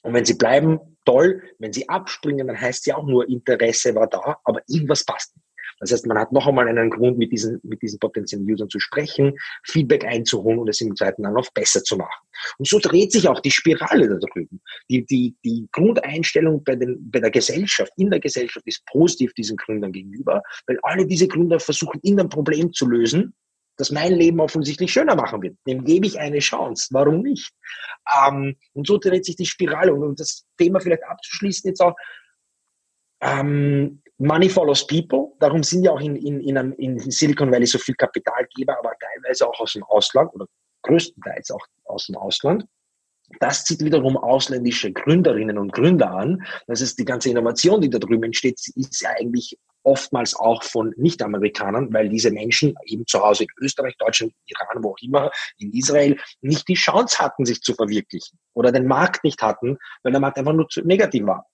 Und wenn sie bleiben, toll. Wenn sie abspringen, dann heißt ja auch nur, Interesse war da, aber irgendwas passt nicht. Das heißt, man hat noch einmal einen Grund, mit diesen, mit diesen potenziellen Usern zu sprechen, Feedback einzuholen und es im zweiten Anlauf besser zu machen. Und so dreht sich auch die Spirale da drüben. Die, die, die Grundeinstellung bei, den, bei der Gesellschaft, in der Gesellschaft ist positiv diesen Gründern gegenüber, weil alle diese Gründer versuchen, in ein Problem zu lösen das mein Leben offensichtlich schöner machen wird. Dem gebe ich eine Chance. Warum nicht? Ähm, und so dreht sich die Spirale. Und um das Thema vielleicht abzuschließen jetzt auch, ähm, Money follows people. Darum sind ja auch in, in, in, in Silicon Valley so viel Kapitalgeber, aber teilweise auch aus dem Ausland oder größtenteils auch aus dem Ausland. Das zieht wiederum ausländische Gründerinnen und Gründer an. Das ist die ganze Innovation, die da drüben entsteht, ist ja eigentlich oftmals auch von Nicht-Amerikanern, weil diese Menschen eben zu Hause in Österreich, Deutschland, Iran, wo auch immer, in Israel nicht die Chance hatten, sich zu verwirklichen oder den Markt nicht hatten, weil der Markt einfach nur zu negativ war.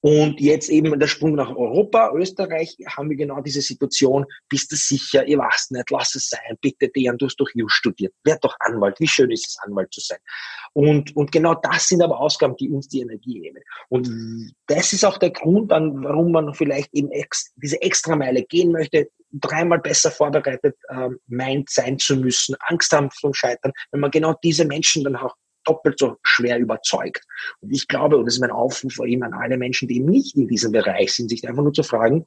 Und jetzt eben der Sprung nach Europa, Österreich, haben wir genau diese Situation. Bist du sicher? Ihr weißt nicht, lass es sein. Bitte, Dejan, du hast doch Jus studiert. Werd doch Anwalt. Wie schön ist es, Anwalt zu sein? Und, und genau das sind aber Ausgaben, die uns die Energie nehmen. Und das ist auch der Grund, dann, warum man vielleicht eben ex, diese Extrameile gehen möchte, dreimal besser vorbereitet ähm, meint sein zu müssen, Angst haben vom Scheitern, wenn man genau diese Menschen dann auch doppelt so schwer überzeugt. Und ich glaube, und das ist mein Aufruf eben an alle Menschen, die nicht in diesem Bereich sind, sich einfach nur zu fragen,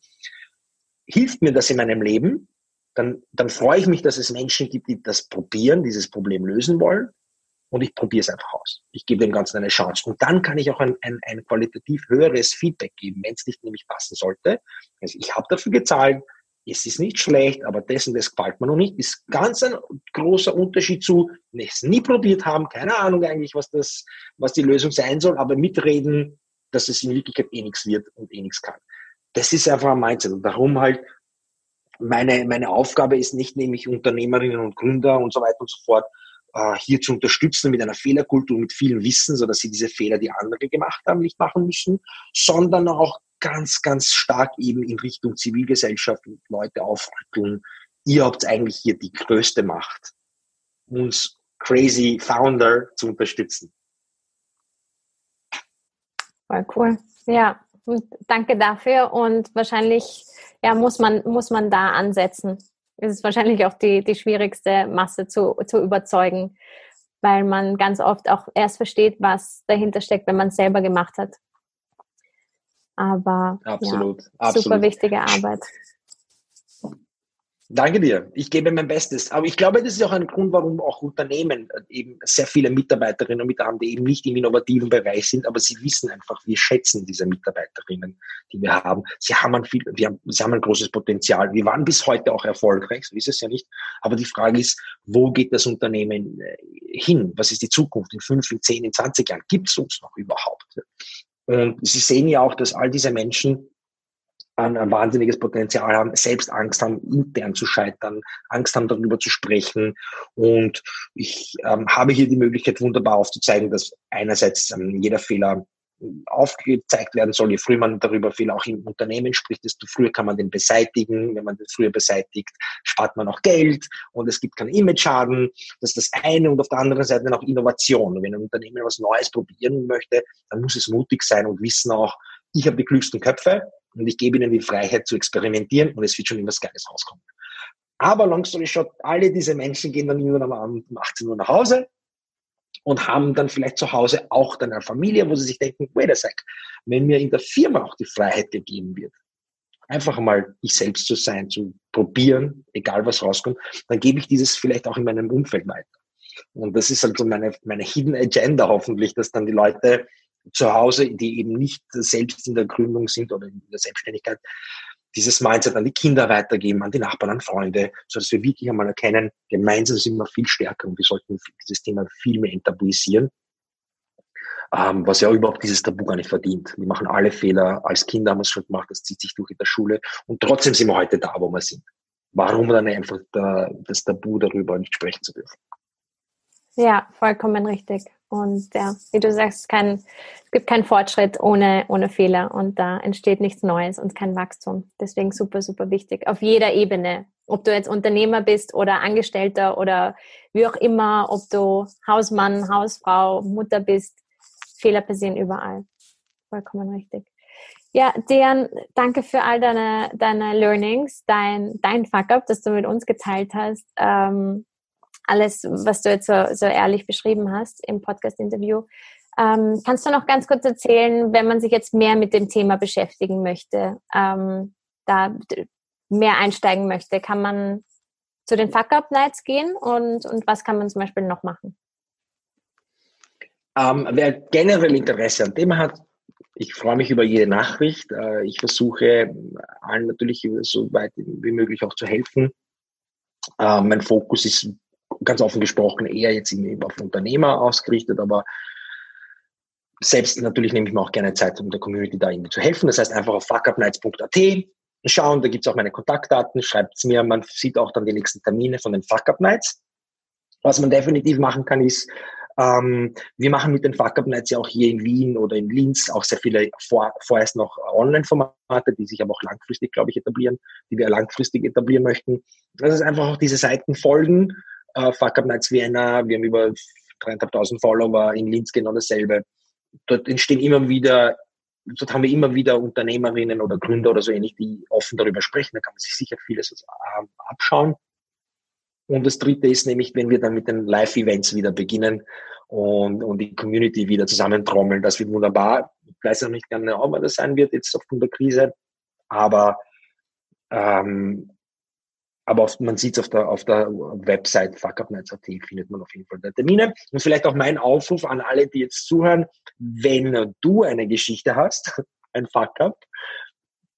hilft mir das in meinem Leben? Dann, dann freue ich mich, dass es Menschen gibt, die das probieren, dieses Problem lösen wollen. Und ich probiere es einfach aus. Ich gebe dem Ganzen eine Chance. Und dann kann ich auch ein, ein, ein qualitativ höheres Feedback geben, wenn es nicht nämlich passen sollte. Also ich habe dafür gezahlt, es ist nicht schlecht, aber dessen, das gefällt mir noch nicht, ist ganz ein großer Unterschied zu, es nie probiert haben, keine Ahnung eigentlich, was das, was die Lösung sein soll, aber mitreden, dass es in Wirklichkeit eh nichts wird und eh nichts kann. Das ist einfach ein Mindset. Und darum halt, meine, meine Aufgabe ist nicht nämlich Unternehmerinnen und Gründer und so weiter und so fort, äh, hier zu unterstützen mit einer Fehlerkultur, mit viel Wissen, so dass sie diese Fehler, die andere gemacht haben, nicht machen müssen, sondern auch ganz, ganz stark eben in Richtung Zivilgesellschaft und Leute aufrütteln. Ihr habt eigentlich hier die größte Macht, uns crazy Founder zu unterstützen. Voll cool. Ja, danke dafür. Und wahrscheinlich ja, muss, man, muss man da ansetzen. Es ist wahrscheinlich auch die, die schwierigste Masse zu, zu überzeugen, weil man ganz oft auch erst versteht, was dahinter steckt, wenn man es selber gemacht hat. Aber absolut, ja, absolut. super wichtige Arbeit. Danke dir. Ich gebe mein Bestes. Aber ich glaube, das ist auch ein Grund, warum auch Unternehmen eben sehr viele Mitarbeiterinnen und Mitarbeiter haben, die eben nicht im innovativen Bereich sind, aber sie wissen einfach, wir schätzen diese Mitarbeiterinnen, die wir haben. Sie haben ein viel, wir haben, sie haben ein großes Potenzial. Wir waren bis heute auch erfolgreich, so ist es ja nicht. Aber die Frage ist, wo geht das Unternehmen äh, hin? Was ist die Zukunft in fünf, in zehn, in zwanzig Jahren? Gibt es uns noch überhaupt? Und Sie sehen ja auch, dass all diese Menschen ein, ein wahnsinniges Potenzial haben, selbst Angst haben, intern zu scheitern, Angst haben, darüber zu sprechen. Und ich ähm, habe hier die Möglichkeit, wunderbar aufzuzeigen, dass einerseits ähm, jeder Fehler aufgezeigt werden soll, je früher man darüber viel auch im Unternehmen spricht, desto früher kann man den beseitigen. Wenn man den früher beseitigt, spart man auch Geld und es gibt keinen Image-Schaden. Das ist das eine und auf der anderen Seite noch Innovation. Wenn ein Unternehmen was Neues probieren möchte, dann muss es mutig sein und wissen auch, ich habe die klügsten Köpfe und ich gebe ihnen die Freiheit zu experimentieren und es wird schon immer was Geiles rauskommen. Aber long story short, alle diese Menschen gehen dann irgendwann um 18 Uhr nach Hause und haben dann vielleicht zu Hause auch dann eine Familie, wo sie sich denken, wait a sec, wenn mir in der Firma auch die Freiheit gegeben wird, einfach mal ich selbst zu sein, zu probieren, egal was rauskommt, dann gebe ich dieses vielleicht auch in meinem Umfeld weiter. Und das ist halt so meine, meine Hidden Agenda hoffentlich, dass dann die Leute zu Hause, die eben nicht selbst in der Gründung sind oder in der Selbstständigkeit, dieses Mindset an die Kinder weitergeben, an die Nachbarn, an Freunde, so dass wir wirklich einmal erkennen, gemeinsam sind wir viel stärker und wir sollten dieses Thema viel mehr enttabuisieren, ähm, was ja überhaupt dieses Tabu gar nicht verdient. Wir machen alle Fehler, als Kinder haben wir es schon gemacht, das zieht sich durch in der Schule und trotzdem sind wir heute da, wo wir sind. Warum dann einfach da, das Tabu darüber nicht sprechen zu dürfen? Ja, vollkommen richtig. Und ja, wie du sagst, kein, es gibt keinen Fortschritt ohne, ohne Fehler und da entsteht nichts Neues und kein Wachstum. Deswegen super, super wichtig. Auf jeder Ebene. Ob du jetzt Unternehmer bist oder Angestellter oder wie auch immer, ob du Hausmann, Hausfrau, Mutter bist, Fehler passieren überall. Vollkommen richtig. Ja, Dejan, danke für all deine, deine Learnings, dein, dein Fuck-up, das du mit uns geteilt hast. Ähm, alles, was du jetzt so, so ehrlich beschrieben hast im Podcast-Interview. Ähm, kannst du noch ganz kurz erzählen, wenn man sich jetzt mehr mit dem Thema beschäftigen möchte, ähm, da mehr einsteigen möchte, kann man zu den Fuck-Up-Nights gehen und, und was kann man zum Beispiel noch machen? Ähm, wer generell Interesse an dem hat, ich freue mich über jede Nachricht. Äh, ich versuche allen natürlich so weit wie möglich auch zu helfen. Äh, mein Fokus ist ganz offen gesprochen eher jetzt eben auf Unternehmer ausgerichtet, aber selbst natürlich nehme ich mir auch gerne Zeit, um der Community da irgendwie zu helfen. Das heißt einfach auf fuckupnights.at schauen, da gibt es auch meine Kontaktdaten, schreibt es mir, man sieht auch dann die nächsten Termine von den Fuck Up Nights. Was man definitiv machen kann, ist, ähm, wir machen mit den Fuck Up Nights ja auch hier in Wien oder in Linz auch sehr viele vor, vorerst noch Online-Formate, die sich aber auch langfristig, glaube ich, etablieren, die wir langfristig etablieren möchten. Das ist einfach auch diese Seiten folgen, äh, Fuck Up Nights Vienna, wir haben über 3.500 Follower, in Linz genau dasselbe. Dort entstehen immer wieder, dort haben wir immer wieder Unternehmerinnen oder Gründer oder so ähnlich, die offen darüber sprechen, da kann man sich sicher vieles äh, abschauen. Und das dritte ist nämlich, wenn wir dann mit den Live-Events wieder beginnen und, und die Community wieder zusammentrommeln, das wird wunderbar. Ich weiß noch nicht genau, wann das sein wird, jetzt aufgrund der Krise. Aber ähm, aber auf, man sieht es auf der, auf der Website fuckupnights.at findet man auf jeden Fall die Termine. Und vielleicht auch mein Aufruf an alle, die jetzt zuhören, wenn du eine Geschichte hast, ein Fuck-up,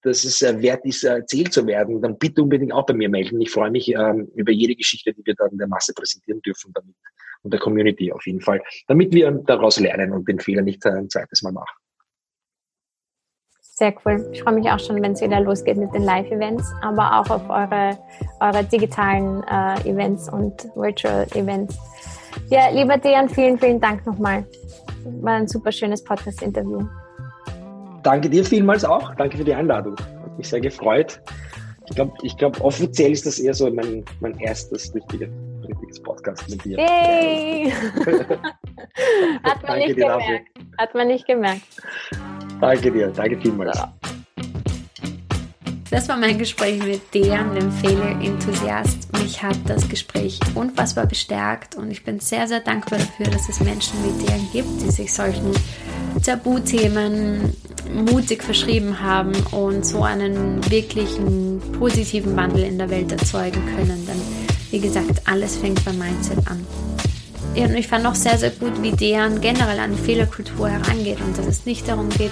dass es äh, wert ist, erzählt zu werden, dann bitte unbedingt auch bei mir melden. Ich freue mich ähm, über jede Geschichte, die wir dann der Masse präsentieren dürfen damit und der Community auf jeden Fall, damit wir daraus lernen und den Fehler nicht ein zweites Mal machen. Sehr cool. Ich freue mich auch schon, wenn es wieder losgeht mit den Live-Events, aber auch auf eure, eure digitalen äh, Events und Virtual-Events. Ja, lieber Dejan, vielen, vielen Dank nochmal. War ein super schönes Podcast-Interview. Danke dir vielmals auch. Danke für die Einladung. Hat mich sehr gefreut. Ich glaube, ich glaub, offiziell ist das eher so mein, mein erstes richtiges, richtiges Podcast mit dir. Hey! Hat man nicht gemerkt. Dafür. Hat man nicht gemerkt. Danke dir, danke vielmals. Das war mein Gespräch mit Dejan, dem Fehler-Enthusiast. Mich hat das Gespräch unfassbar bestärkt und ich bin sehr, sehr dankbar dafür, dass es Menschen wie Dejan gibt, die sich solchen Tabuthemen mutig verschrieben haben und so einen wirklichen positiven Wandel in der Welt erzeugen können. Denn wie gesagt, alles fängt beim Mindset an. Und ich fand auch sehr, sehr gut, wie deren generell an Fehlerkultur herangeht und dass es nicht darum geht,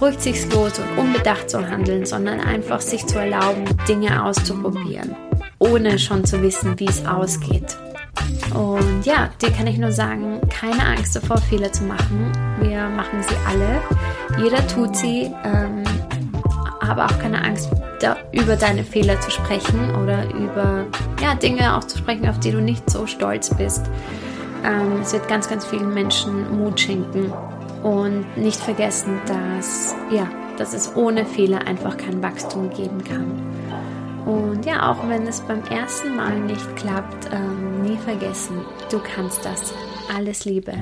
rücksichtslos und unbedacht zu handeln, sondern einfach sich zu erlauben, Dinge auszuprobieren, ohne schon zu wissen, wie es ausgeht. Und ja, dir kann ich nur sagen, keine Angst davor, Fehler zu machen. Wir machen sie alle. Jeder tut sie. Ähm, aber auch keine Angst, da, über deine Fehler zu sprechen oder über ja, Dinge auch zu sprechen, auf die du nicht so stolz bist. Ähm, es wird ganz, ganz vielen Menschen Mut schenken und nicht vergessen, dass, ja, dass es ohne Fehler einfach kein Wachstum geben kann. Und ja, auch wenn es beim ersten Mal nicht klappt, ähm, nie vergessen, du kannst das. Alles Liebe.